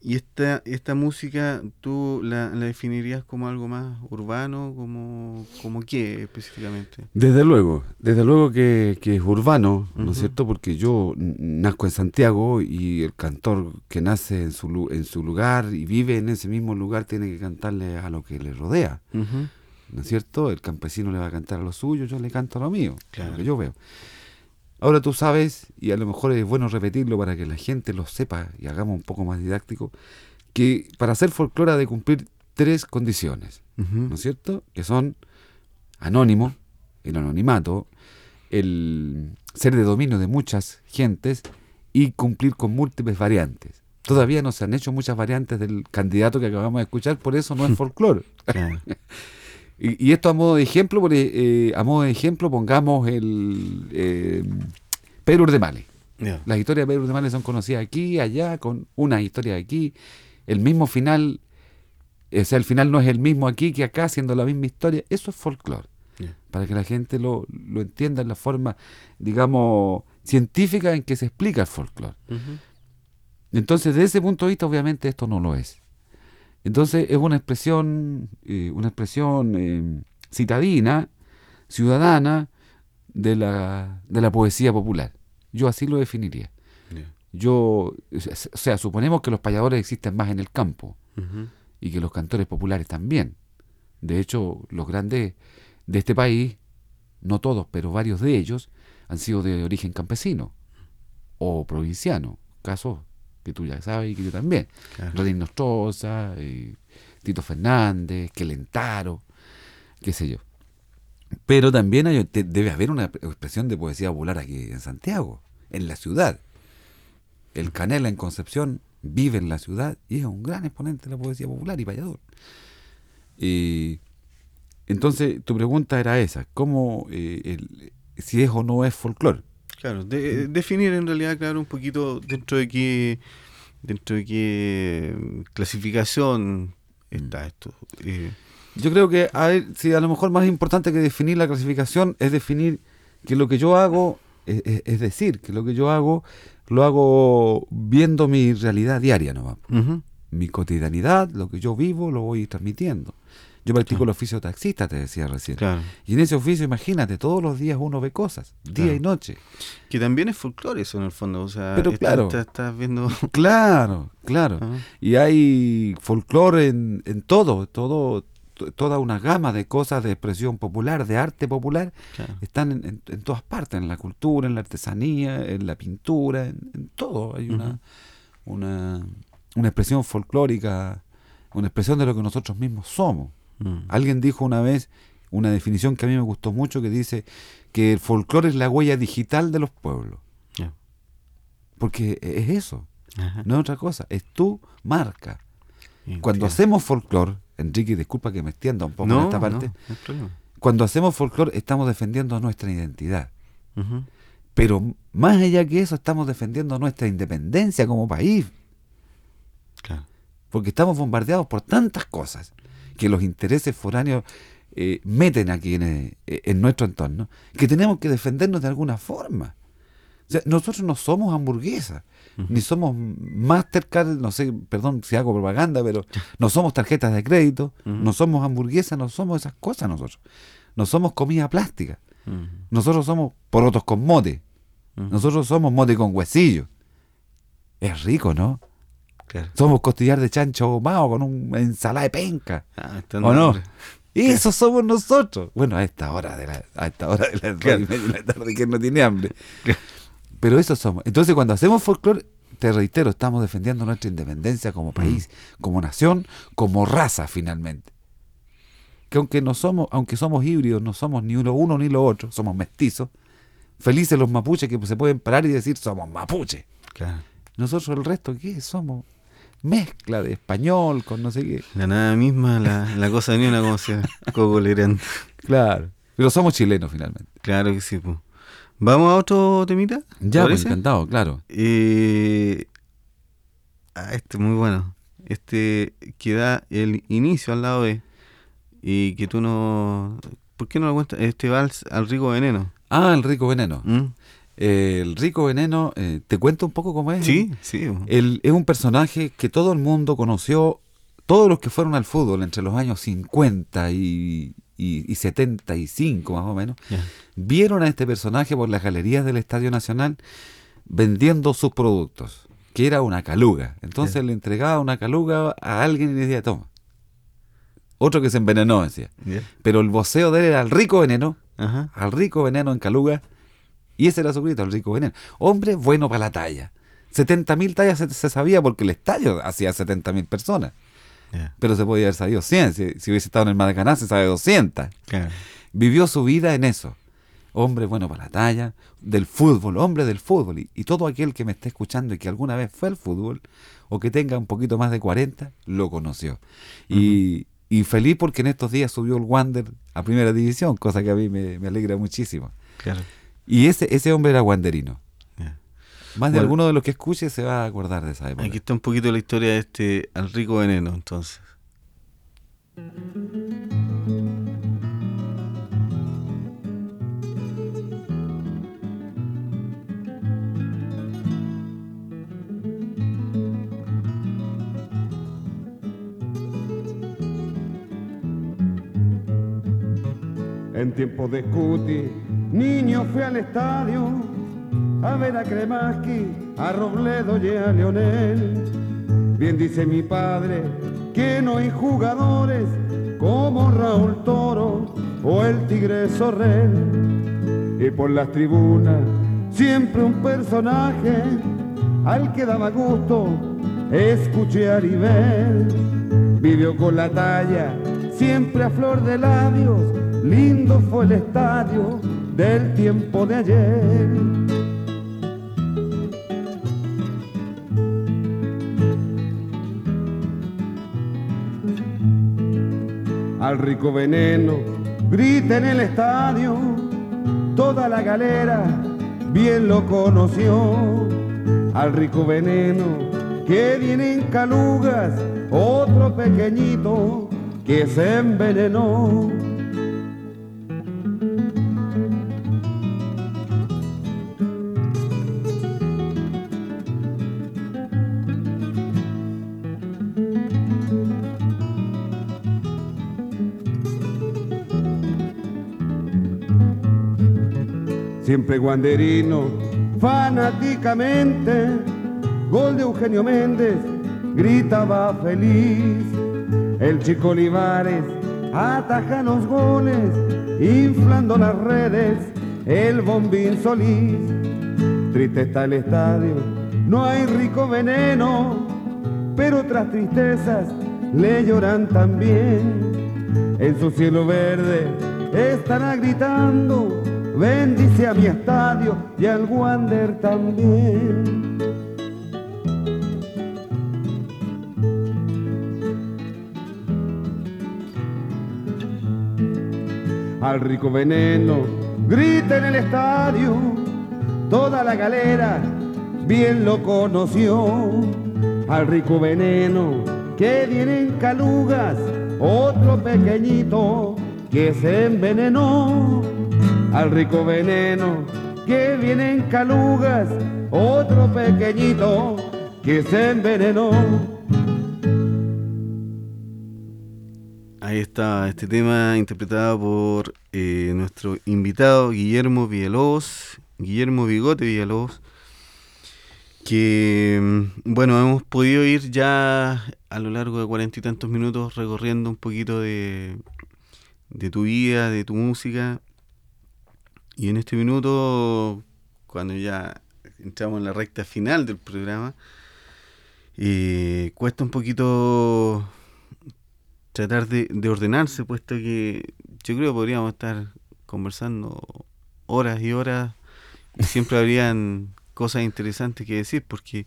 y esta, esta música, ¿tú la, la definirías como algo más urbano? ¿Como, como qué específicamente? Desde luego, desde luego que, que es urbano, ¿no es cierto? Porque yo nazco en Santiago y el cantor que nace en su, en su lugar y vive en ese mismo lugar tiene que cantarle a lo que le rodea. ¿no es cierto? El campesino le va a cantar a lo suyo, yo le canto a lo mío, Claro. lo que yo veo. Ahora tú sabes, y a lo mejor es bueno repetirlo para que la gente lo sepa y hagamos un poco más didáctico, que para hacer folclore ha de cumplir tres condiciones. ¿no es cierto? Que son anónimo, el anonimato, el ser de dominio de muchas gentes y cumplir con múltiples variantes. Todavía no se han hecho muchas variantes del candidato que acabamos de escuchar, por eso no es folclore. Y, y esto a modo de ejemplo, porque, eh, a modo de ejemplo pongamos el eh, Pedro Urdemale. Ya. Las historias de Pedro Urdemale son conocidas aquí, allá, con una historia aquí. El mismo final, o sea, el final no es el mismo aquí que acá, siendo la misma historia. Eso es folclore. Para que la gente lo, lo entienda en la forma, digamos, científica en que se explica el folclore. Entonces, desde ese punto de vista, obviamente esto no lo es. Entonces, es una expresión, eh, una expresión eh, citadina, ciudadana de la, de la poesía popular. Yo así lo definiría. Yo, o sea, suponemos que los payadores existen más en el campo y que los cantores populares también. De hecho, los grandes de este país, no todos, pero varios de ellos, han sido de origen campesino o provinciano. Casos que tú ya sabes y que yo también. Claro. Rodríguez Nostroza, eh, Tito Fernández, Quelentaro, qué sé yo. Pero también hay- te- debe haber una expresión de poesía popular aquí en Santiago, en la ciudad. El Canela en Concepción vive en la ciudad y es un gran exponente de la poesía popular y payador. Y entonces tu pregunta era esa, ¿cómo, eh, el- si es o no es folclore? Claro, de- eh, definir en realidad, claro, un poquito dentro de qué, dentro de qué mm, clasificación está esto. Eh, Yo creo que a, ver, sí, a lo mejor más importante que definir la clasificación es definir que lo que yo hago, es, es- es decir, que lo que yo hago lo hago viendo mi realidad diaria nomás. ujú, Mi cotidianidad, lo que yo vivo, lo voy transmitiendo. Yo practico el oficio taxista, te decía recién. claro. Y en ese oficio, imagínate, todos los días uno ve cosas, día Claro. y noche. Que también es folclore eso en el fondo. O sea, Pero está- claro. está- estás viendo. Claro, claro. Ajá. Y hay folclore en, en todo, todo, to- toda una gama de cosas de expresión popular, de arte popular, Claro. están en, en- en todas partes, en la cultura, en la artesanía, en la pintura, en, en todo. Hay una, una, una expresión folclórica, una expresión de lo que nosotros mismos somos. Mm. Alguien dijo una vez una definición que a mí me gustó mucho que dice que el folclore es la huella digital de los pueblos. Porque es eso, Ajá. no es otra cosa, es tu marca. Cuando hacemos folclore, Enrique, disculpa que me extienda un poco en esta parte, No, no cuando hacemos folclore estamos defendiendo nuestra identidad. Pero más allá que eso, estamos defendiendo nuestra independencia como país. Claro. Porque estamos bombardeados por tantas cosas que los intereses foráneos eh, meten aquí en, eh, en nuestro entorno, que tenemos que defendernos de alguna forma. O sea, nosotros no somos hamburguesas, ni somos Mastercard, no sé, perdón si hago propaganda, pero no somos tarjetas de crédito, no somos hamburguesas, no somos esas cosas nosotros. No somos comida plástica. Nosotros somos porotos con mote. Nosotros somos mote con huesillo. Es rico, ¿no? Claro. Somos costillar de chancho ahumado con una ensalada de penca. Ah, ¿O no? hambre. Eso somos nosotros. Bueno, a esta hora de la, a esta hora de Claro. la tarde que no tiene hambre. Pero eso somos. Entonces, cuando hacemos folclore, te reitero, estamos defendiendo nuestra independencia como país, como nación, como raza finalmente. Que aunque no somos, aunque somos híbridos, no somos ni lo uno ni lo otro, somos mestizos. Felices los mapuches que se pueden parar y decir somos mapuches. Claro. Nosotros el resto, ¿qué? Somos mezcla de español con no sé qué. La nada misma, la, la cosa ni una como sea cogolerante. Claro. Pero somos chilenos finalmente. Claro que sí, pues. ¿Vamos a otro temita? ¿Te Ya, pues, encantado, claro. Eh, ah, este es muy bueno. Este que da el inicio al lado B. Y que tú no. ¿Por qué no lo cuentas? Este vals al rico veneno. Ah, el rico veneno. ¿Mm? Eh, el rico veneno, eh, ¿te cuento un poco cómo es? Sí, sí. po. Él es un personaje que todo el mundo conoció, todos los que fueron al fútbol entre los años 50 y, y, y 75 más o menos, vieron a este personaje por las galerías del Estadio Nacional vendiendo sus productos, que era una caluga. Entonces le entregaba una caluga a alguien y le decía, toma. Otro que se envenenó, decía. Pero el voceo de él era el rico veneno, Ajá. al rico veneno en Caluga. Y ese era su grito, el rico veneno. Hombre bueno para la talla. 70.000 tallas se, se sabía porque el estadio hacía 70.000 personas. Pero se podía haber sabido 100. Si, si hubiese estado en el Maracaná se sabe 200. Claro. Vivió su vida en eso. Hombre bueno para la talla, del fútbol, hombre del fútbol. Y, y todo aquel que me esté escuchando y que alguna vez fue al fútbol, o que tenga un poquito más de 40, lo conoció. Y, y feliz porque en estos días subió el Wander a primera división, cosa que a mí me, me alegra muchísimo. Claro. Y ese, ese hombre era wanderino. Ya. Más de Bueno. alguno de los que escuche se va a acordar de esa época. Aquí está un poquito la historia de este al rico veneno, entonces. En tiempos de Scuti, niño fui al estadio a ver a Kremaski, a Robledo y a Leonel. Bien dice mi padre que no hay jugadores como Raúl Toro o el Tigre Sorrel. Y por las tribunas siempre un personaje al que daba gusto escuchar y ver. Vivió con la talla, siempre a flor de labios, lindo fue el estadio del tiempo de ayer. Al rico veneno grita en el estadio, toda la galera bien lo conoció, al rico veneno que viene en calugas, otro pequeñito que se envenenó. Siempre guanderino, fanáticamente, gol de Eugenio Méndez, gritaba feliz. El chico Olivares ataja los goles, inflando las redes, el bombín Solís. Triste está el estadio, no hay rico veneno, pero otras tristezas le lloran también. En su cielo verde estará gritando bendice a mi estadio y al Wander también. Al rico veneno grita en el estadio, toda la galera bien lo conoció. Al rico veneno que viene en calugas, otro pequeñito que se envenenó al rico veneno que viene en calugas, otro pequeñito que se envenenó. Ahí está este tema interpretado por eh, nuestro invitado Guillermo Villalobos, Guillermo Bigote Villalobos, que mm, bueno, hemos podido ir ya a lo largo de cuarenta y tantos minutos recorriendo un poquito de, de tu vida, de tu música, y en este minuto, cuando ya entramos en la recta final del programa, eh, cuesta un poquito tratar de, ordenarse, puesto que yo creo que podríamos estar conversando horas y horas y siempre habrían cosas interesantes que decir, porque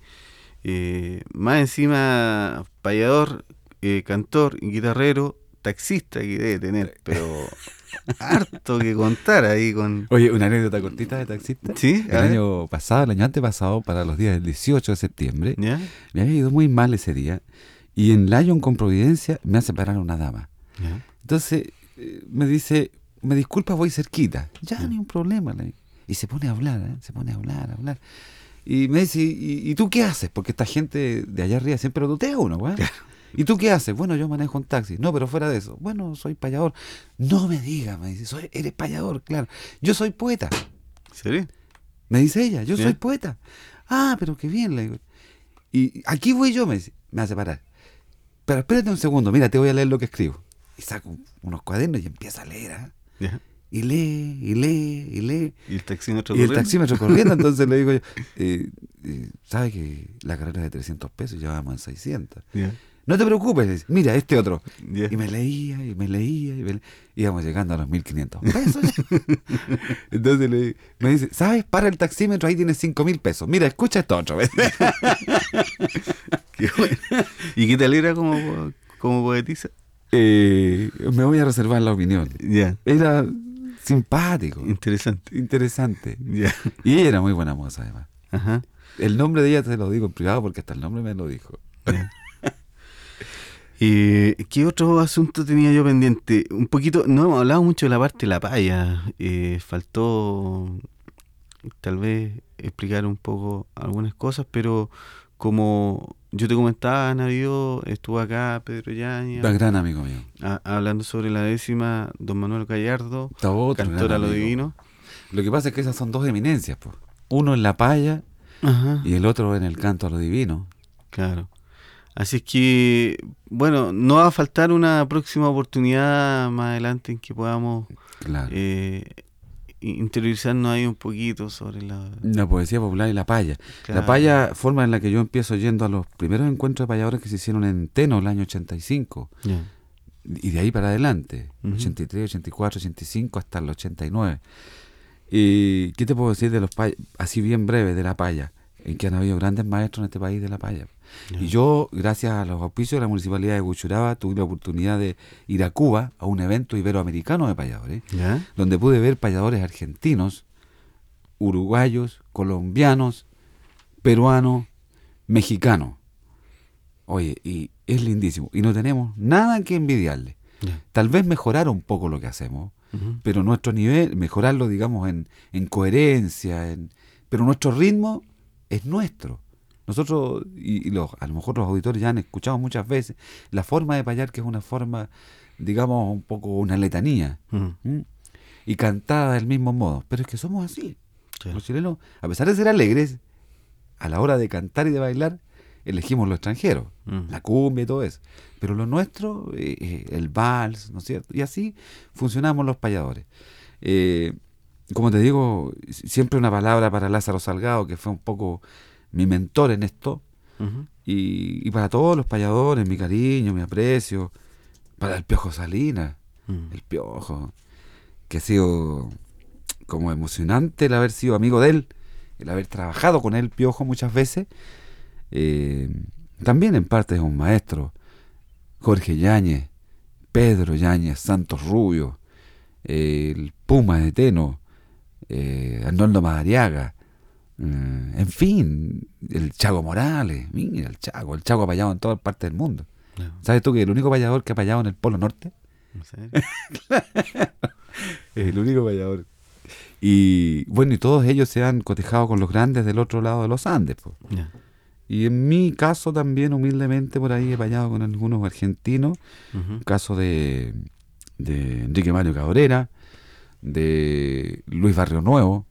eh, más encima, payador, eh, cantor, guitarrero, taxista que debe tener, pero harto que contar ahí con... Oye, una anécdota cortita de taxista. Sí. El año pasado, el año antepasado, para los días del 18 de septiembre, me había ido muy mal ese día y en Lyon con Providencia me hace parar una dama. Entonces eh, me dice, me disculpa, voy cerquita. Ya, ni un problema. Y se pone a hablar, ¿eh? se pone a hablar, a hablar. Y me dice, ¿y, tú qué haces? Porque esta gente de allá arriba siempre lo tutea uno, güey. ¿Y tú qué haces? Bueno, yo manejo un taxi. No, pero fuera de eso. Bueno, soy payador. No me digas, me dice, soy, eres payador, claro. Yo soy poeta. ¿Sí? Me dice ella, yo soy poeta. Ah, pero qué bien, le digo. Y aquí voy yo, me, dice, me hace parar. Pero espérate un segundo, mira, te voy a leer lo que escribo. Y saco unos cuadernos y empieza a leer. ¿ah? Y lee, y lee, y lee. Y el taxímetro corriendo. Y el taxímetro corriendo. Entonces le digo yo, eh, eh, ¿sabe que la carrera es de 300 pesos y ya vamos en 600? No te preocupes, mira, este otro. Y me leía, y me leía, y me íbamos llegando a los 1500 pesos. Entonces me dice, ¿sabes? Para el taxímetro, ahí tienes 5000 pesos. Mira, escucha esto otro. qué bueno. ¿Y qué te alegra como, como poetisa? Eh, me voy a reservar la opinión. Era simpático. Interesante. Interesante. Y ella era muy buena moza, además. Ajá. El nombre de ella te lo digo en privado porque hasta el nombre me lo dijo. Eh, ¿Qué otro asunto tenía yo pendiente? Un poquito, no hemos hablado mucho de la parte de la paya. Eh, faltó tal vez explicar un poco algunas cosas, pero como yo te comentaba, Navío, estuvo acá Pedro Yaña. Un gran amigo mío. hablando sobre la décima, don Manuel Gallardo, cantor a lo divino. Lo que pasa es que esas son dos eminencias, pues. Uno en la paya y el otro en el canto a lo divino. Claro. Así es que, bueno, no va a faltar una próxima oportunidad más adelante en que podamos eh, interiorizarnos ahí un poquito sobre la... La poesía popular y la paya. La paya, forma en la que yo empiezo yendo a los primeros encuentros de payadores que se hicieron en Teno el año 85. Y de ahí para adelante, 83, 84, 85 hasta el 89. ¿Y qué te puedo decir de los payas? Así bien breve, de la paya, en que han habido grandes maestros en este país de la paya. Y yo, gracias a los auspicios de la Municipalidad de Huchuraba, tuve la oportunidad de ir a Cuba a un evento iberoamericano de payadores, donde pude ver payadores argentinos uruguayos, colombianos, peruanos, mexicanos. Oye, y es lindísimo. Y no tenemos nada que envidiarle. Tal vez mejorar un poco lo que hacemos, pero nuestro nivel, mejorarlo, digamos, en, en coherencia, en, pero nuestro ritmo es nuestro. Nosotros, y, y los, a lo mejor los auditores ya han escuchado muchas veces, la forma de payar que es una forma, digamos, un poco una letanía, Ujú. ¿m? y cantada del mismo modo. Pero es que somos así. Sí. Los chilenos, a pesar de ser alegres, a la hora de cantar y de bailar, elegimos lo extranjero, Mm. la cumbia y todo eso. Pero lo nuestro, eh, eh, el vals, ¿no es cierto? Y así funcionamos los payadores. Eh, como te digo, siempre una palabra para Lázaro Salgado, que fue un poco mi mentor en esto, y, y para todos los payadores, mi cariño, mi aprecio, para el Piojo Salinas, Mm. el Piojo, que ha sido como emocionante el haber sido amigo de él, el haber trabajado con él, Piojo, muchas veces. Eh, también en parte es un maestro. Jorge Yáñez, Pedro Yáñez, Santos Rubio, eh, el Puma de Teno, eh, Arnoldo Madariaga, eh, en fin, el Chago Morales, mira el Chago, el Chago ha payado en todas partes del mundo. ¿Sabes tú que el único payador que ha payado en el Polo Norte ¿En serio? el único payador? Y bueno, y todos ellos se han cotejado con los grandes del otro lado de los Andes. Ya. Y en mi caso también, humildemente, por ahí he payado con algunos argentinos. Caso de, de Enrique Mario Cabrera, de Luis Barrio Nuevo,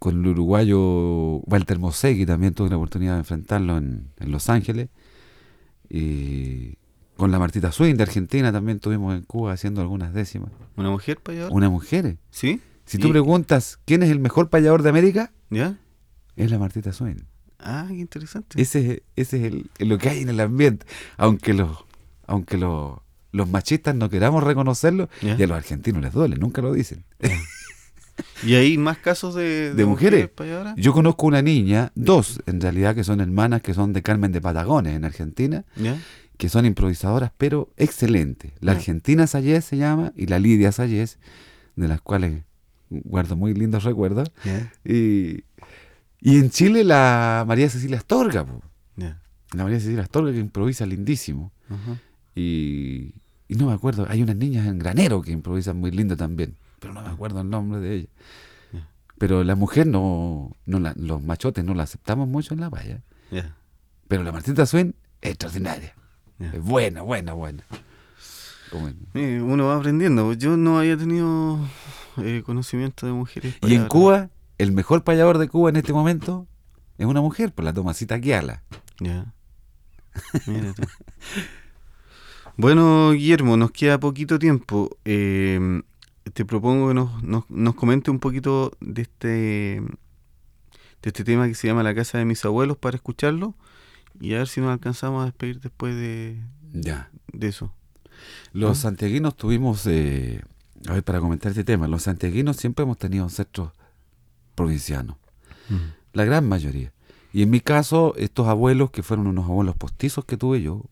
con el uruguayo Walter Mosegui, también tuve la oportunidad de enfrentarlo en, en Los Ángeles. Y con la Martita Swing de Argentina también tuvimos en Cuba haciendo algunas décimas. ¿Una mujer payador? Una mujer. ¿Sí? Si tú ¿Y- preguntas quién es el mejor payador de América, ¿Ya? es la Martita Swing. Ah, qué interesante. Ese, es- ese es el, el- lo que hay en el ambiente. Aunque los, aunque los, los machistas no queramos reconocerlo, Ya. y a los argentinos les duele, nunca lo dicen. ¿Y hay más casos de, ¿De mujeres? payadoras? Yo conozco una niña, dos en realidad, que son hermanas, que son de Carmen de Patagones, en Argentina, ¿Ya? que son improvisadoras, pero excelentes. La Ya. Argentina Sayez se llama, y la Lidia Sayez, de las cuales guardo muy lindos recuerdos. ¿Ya? Y, y en Chile la María Cecilia Astorga, la María Cecilia Astorga que improvisa lindísimo. Y, y no me acuerdo, hay unas niñas en granero que improvisan muy lindo también, pero no me acuerdo el nombre de ella. Pero la mujer no, no la- los machotes no la aceptamos mucho en la valla. Pero la Martita Swain es extraordinaria. Es buena, buena, buena. Uno va aprendiendo. Yo no había tenido eh, conocimiento de mujeres. Y en. Cuba, el mejor payador de Cuba en este momento es una mujer, por la Tomasita Kiala. Ya. Mira tú. Bueno, Guillermo, nos queda poquito tiempo. Eh, te propongo que nos, nos, nos comente un poquito de este, de este tema que se llama La casa de mis abuelos para escucharlo y a ver si nos alcanzamos a despedir después de, Ya. de eso. Los Ah. santiaguinos tuvimos, eh, a ver, para comentar este tema, los santiaguinos siempre hemos tenido ancestros provincianos, la gran mayoría. Y en mi caso, estos abuelos, que fueron unos abuelos postizos que tuve yo,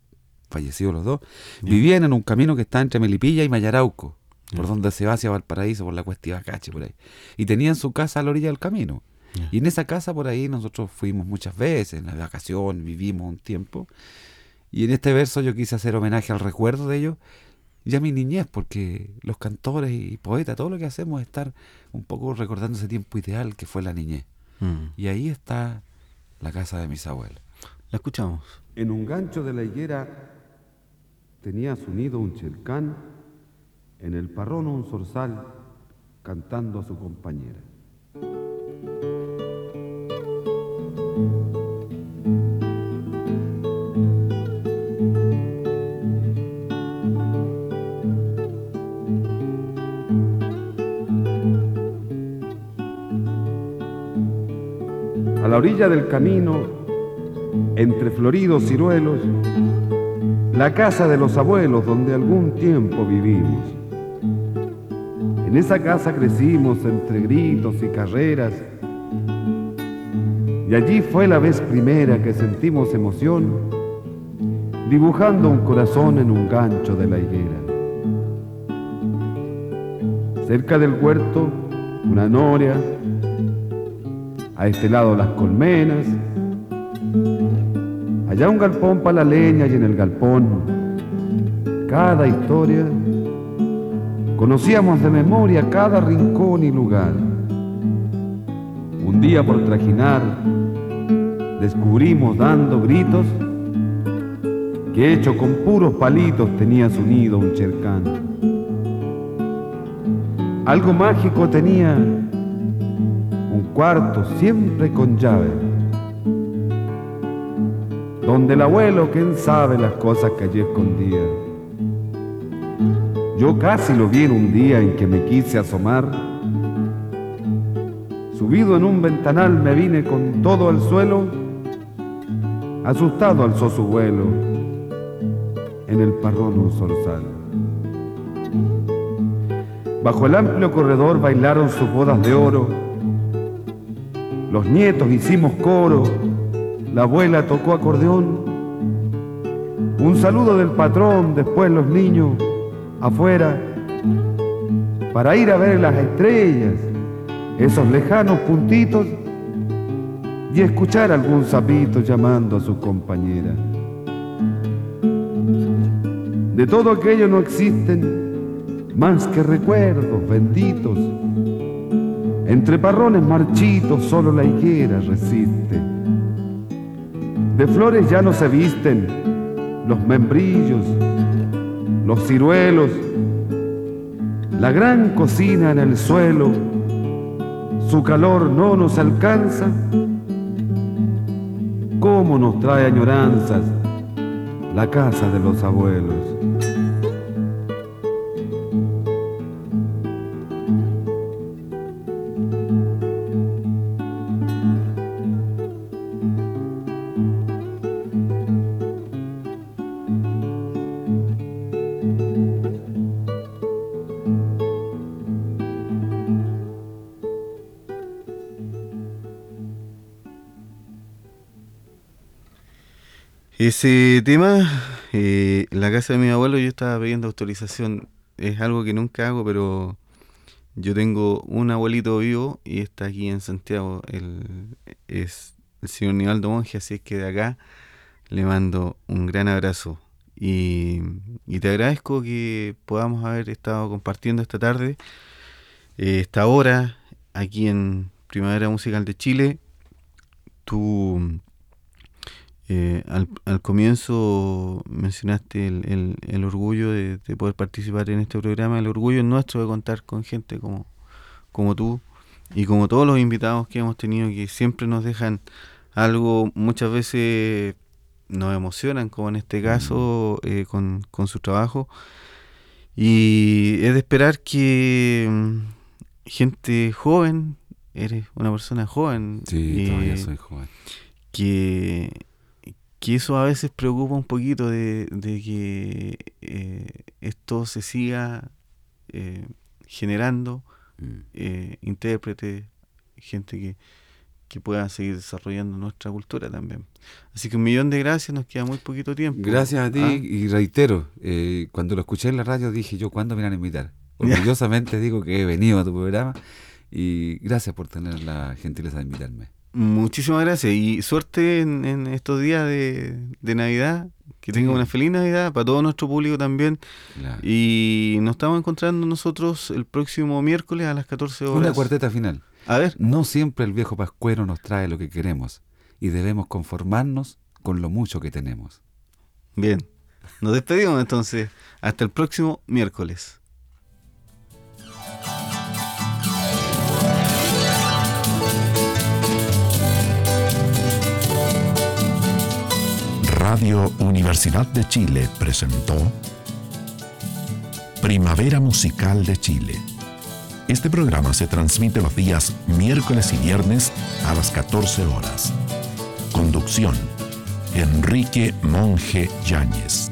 fallecidos los dos, vivían en un camino que está entre Melipilla y Mayarauco, por donde se va hacia Valparaíso, por la Cuesta Ibacache, por ahí. Y tenían su casa a la orilla del camino. Y en esa casa por ahí nosotros fuimos muchas veces, en la vacación, vivimos un tiempo. Y en este verso yo quise hacer homenaje al recuerdo de ellos y a mi niñez, porque los cantores y poetas, todo lo que hacemos es estar un poco recordando ese tiempo ideal que fue la niñez. Mm. Y ahí está la casa de mis abuelos. La escuchamos. En un gancho de la higuera tenía su nido un chelcán, en el parrón un zorzal, cantando a su compañera. A la orilla del camino, entre floridos ciruelos, la casa de los abuelos donde algún tiempo vivimos. En esa casa crecimos entre gritos y carreras, y allí fue la vez primera que sentimos emoción dibujando un corazón en un gancho de la higuera. Cerca del huerto, una noria, a este lado las colmenas, allá un galpón para la leña y en el galpón cada historia. Conocíamos de memoria cada rincón y lugar. Un día por trajinar descubrimos dando gritos que hecho con puros palitos tenía su nido un chercán. Algo mágico tenía un cuarto siempre con llave, donde el abuelo, quién sabe las cosas que allí escondía. Yo casi lo vi en un día en que me quise asomar. Subido en un ventanal me vine con todo al suelo, asustado alzó su vuelo en el parrón un zorzal. Bajo el amplio corredor bailaron sus bodas de oro. Los nietos hicimos coro. La abuela tocó acordeón. Un saludo del patrón, después los niños afuera para ir a ver las estrellas, esos lejanos puntitos y escuchar algún sapito llamando a su compañera. De todo aquello no existen más que recuerdos benditos. Entre parrones marchitos solo la higuera resiste. De flores ya no se visten los membrillos, los ciruelos, la gran cocina en el suelo, su calor no nos alcanza. ¿Cómo nos trae añoranzas la casa de los abuelos? Ese tema, eh, la casa de mi abuelo, yo estaba pidiendo autorización. Es algo que nunca hago, pero yo tengo un abuelito vivo y está aquí en Santiago. El, es el señor Nivaldo Monge, así es que de acá le mando un gran abrazo. Y, te agradezco que podamos haber estado compartiendo esta tarde, eh, esta hora, aquí en Primavera Musical de Chile. Tu eh, al, al, comienzo mencionaste el, el, el orgullo de, de, poder participar en este programa, el orgullo nuestro de contar con gente como, como tú y como todos los invitados que hemos tenido que siempre nos dejan algo, muchas veces nos emocionan, como en este caso, eh, con, con su trabajo. Y es de esperar que mm, gente joven, eres una persona joven, sí, todavía soy joven. que que eso a veces preocupa un poquito de, de que eh, esto se siga eh, generando Mm. eh, intérpretes, gente que, que pueda seguir desarrollando nuestra cultura también. Así que un millón de gracias, nos queda muy poquito tiempo. Gracias a ti Ah, y reitero, eh, cuando lo escuché en la radio dije yo, ¿cuándo me van a invitar? Orgullosamente digo que he venido a tu programa y gracias por tener la gentileza de invitarme. Muchísimas gracias y suerte en, en estos días de, de Navidad. Que tenga Sí. una feliz Navidad para todo nuestro público también. Claro. Y nos estamos encontrando nosotros el próximo miércoles a las 14 horas. Una cuarteta final. A ver, No siempre el viejo pascuero nos trae lo que queremos y debemos conformarnos con lo mucho que tenemos. bien. Nos despedimos entonces. Hasta el próximo miércoles. Radio Universidad de Chile presentó Primavera Musical de Chile. Este programa se transmite los días miércoles y viernes a las 14 horas. Conducción. Enrique Monje Yáñez.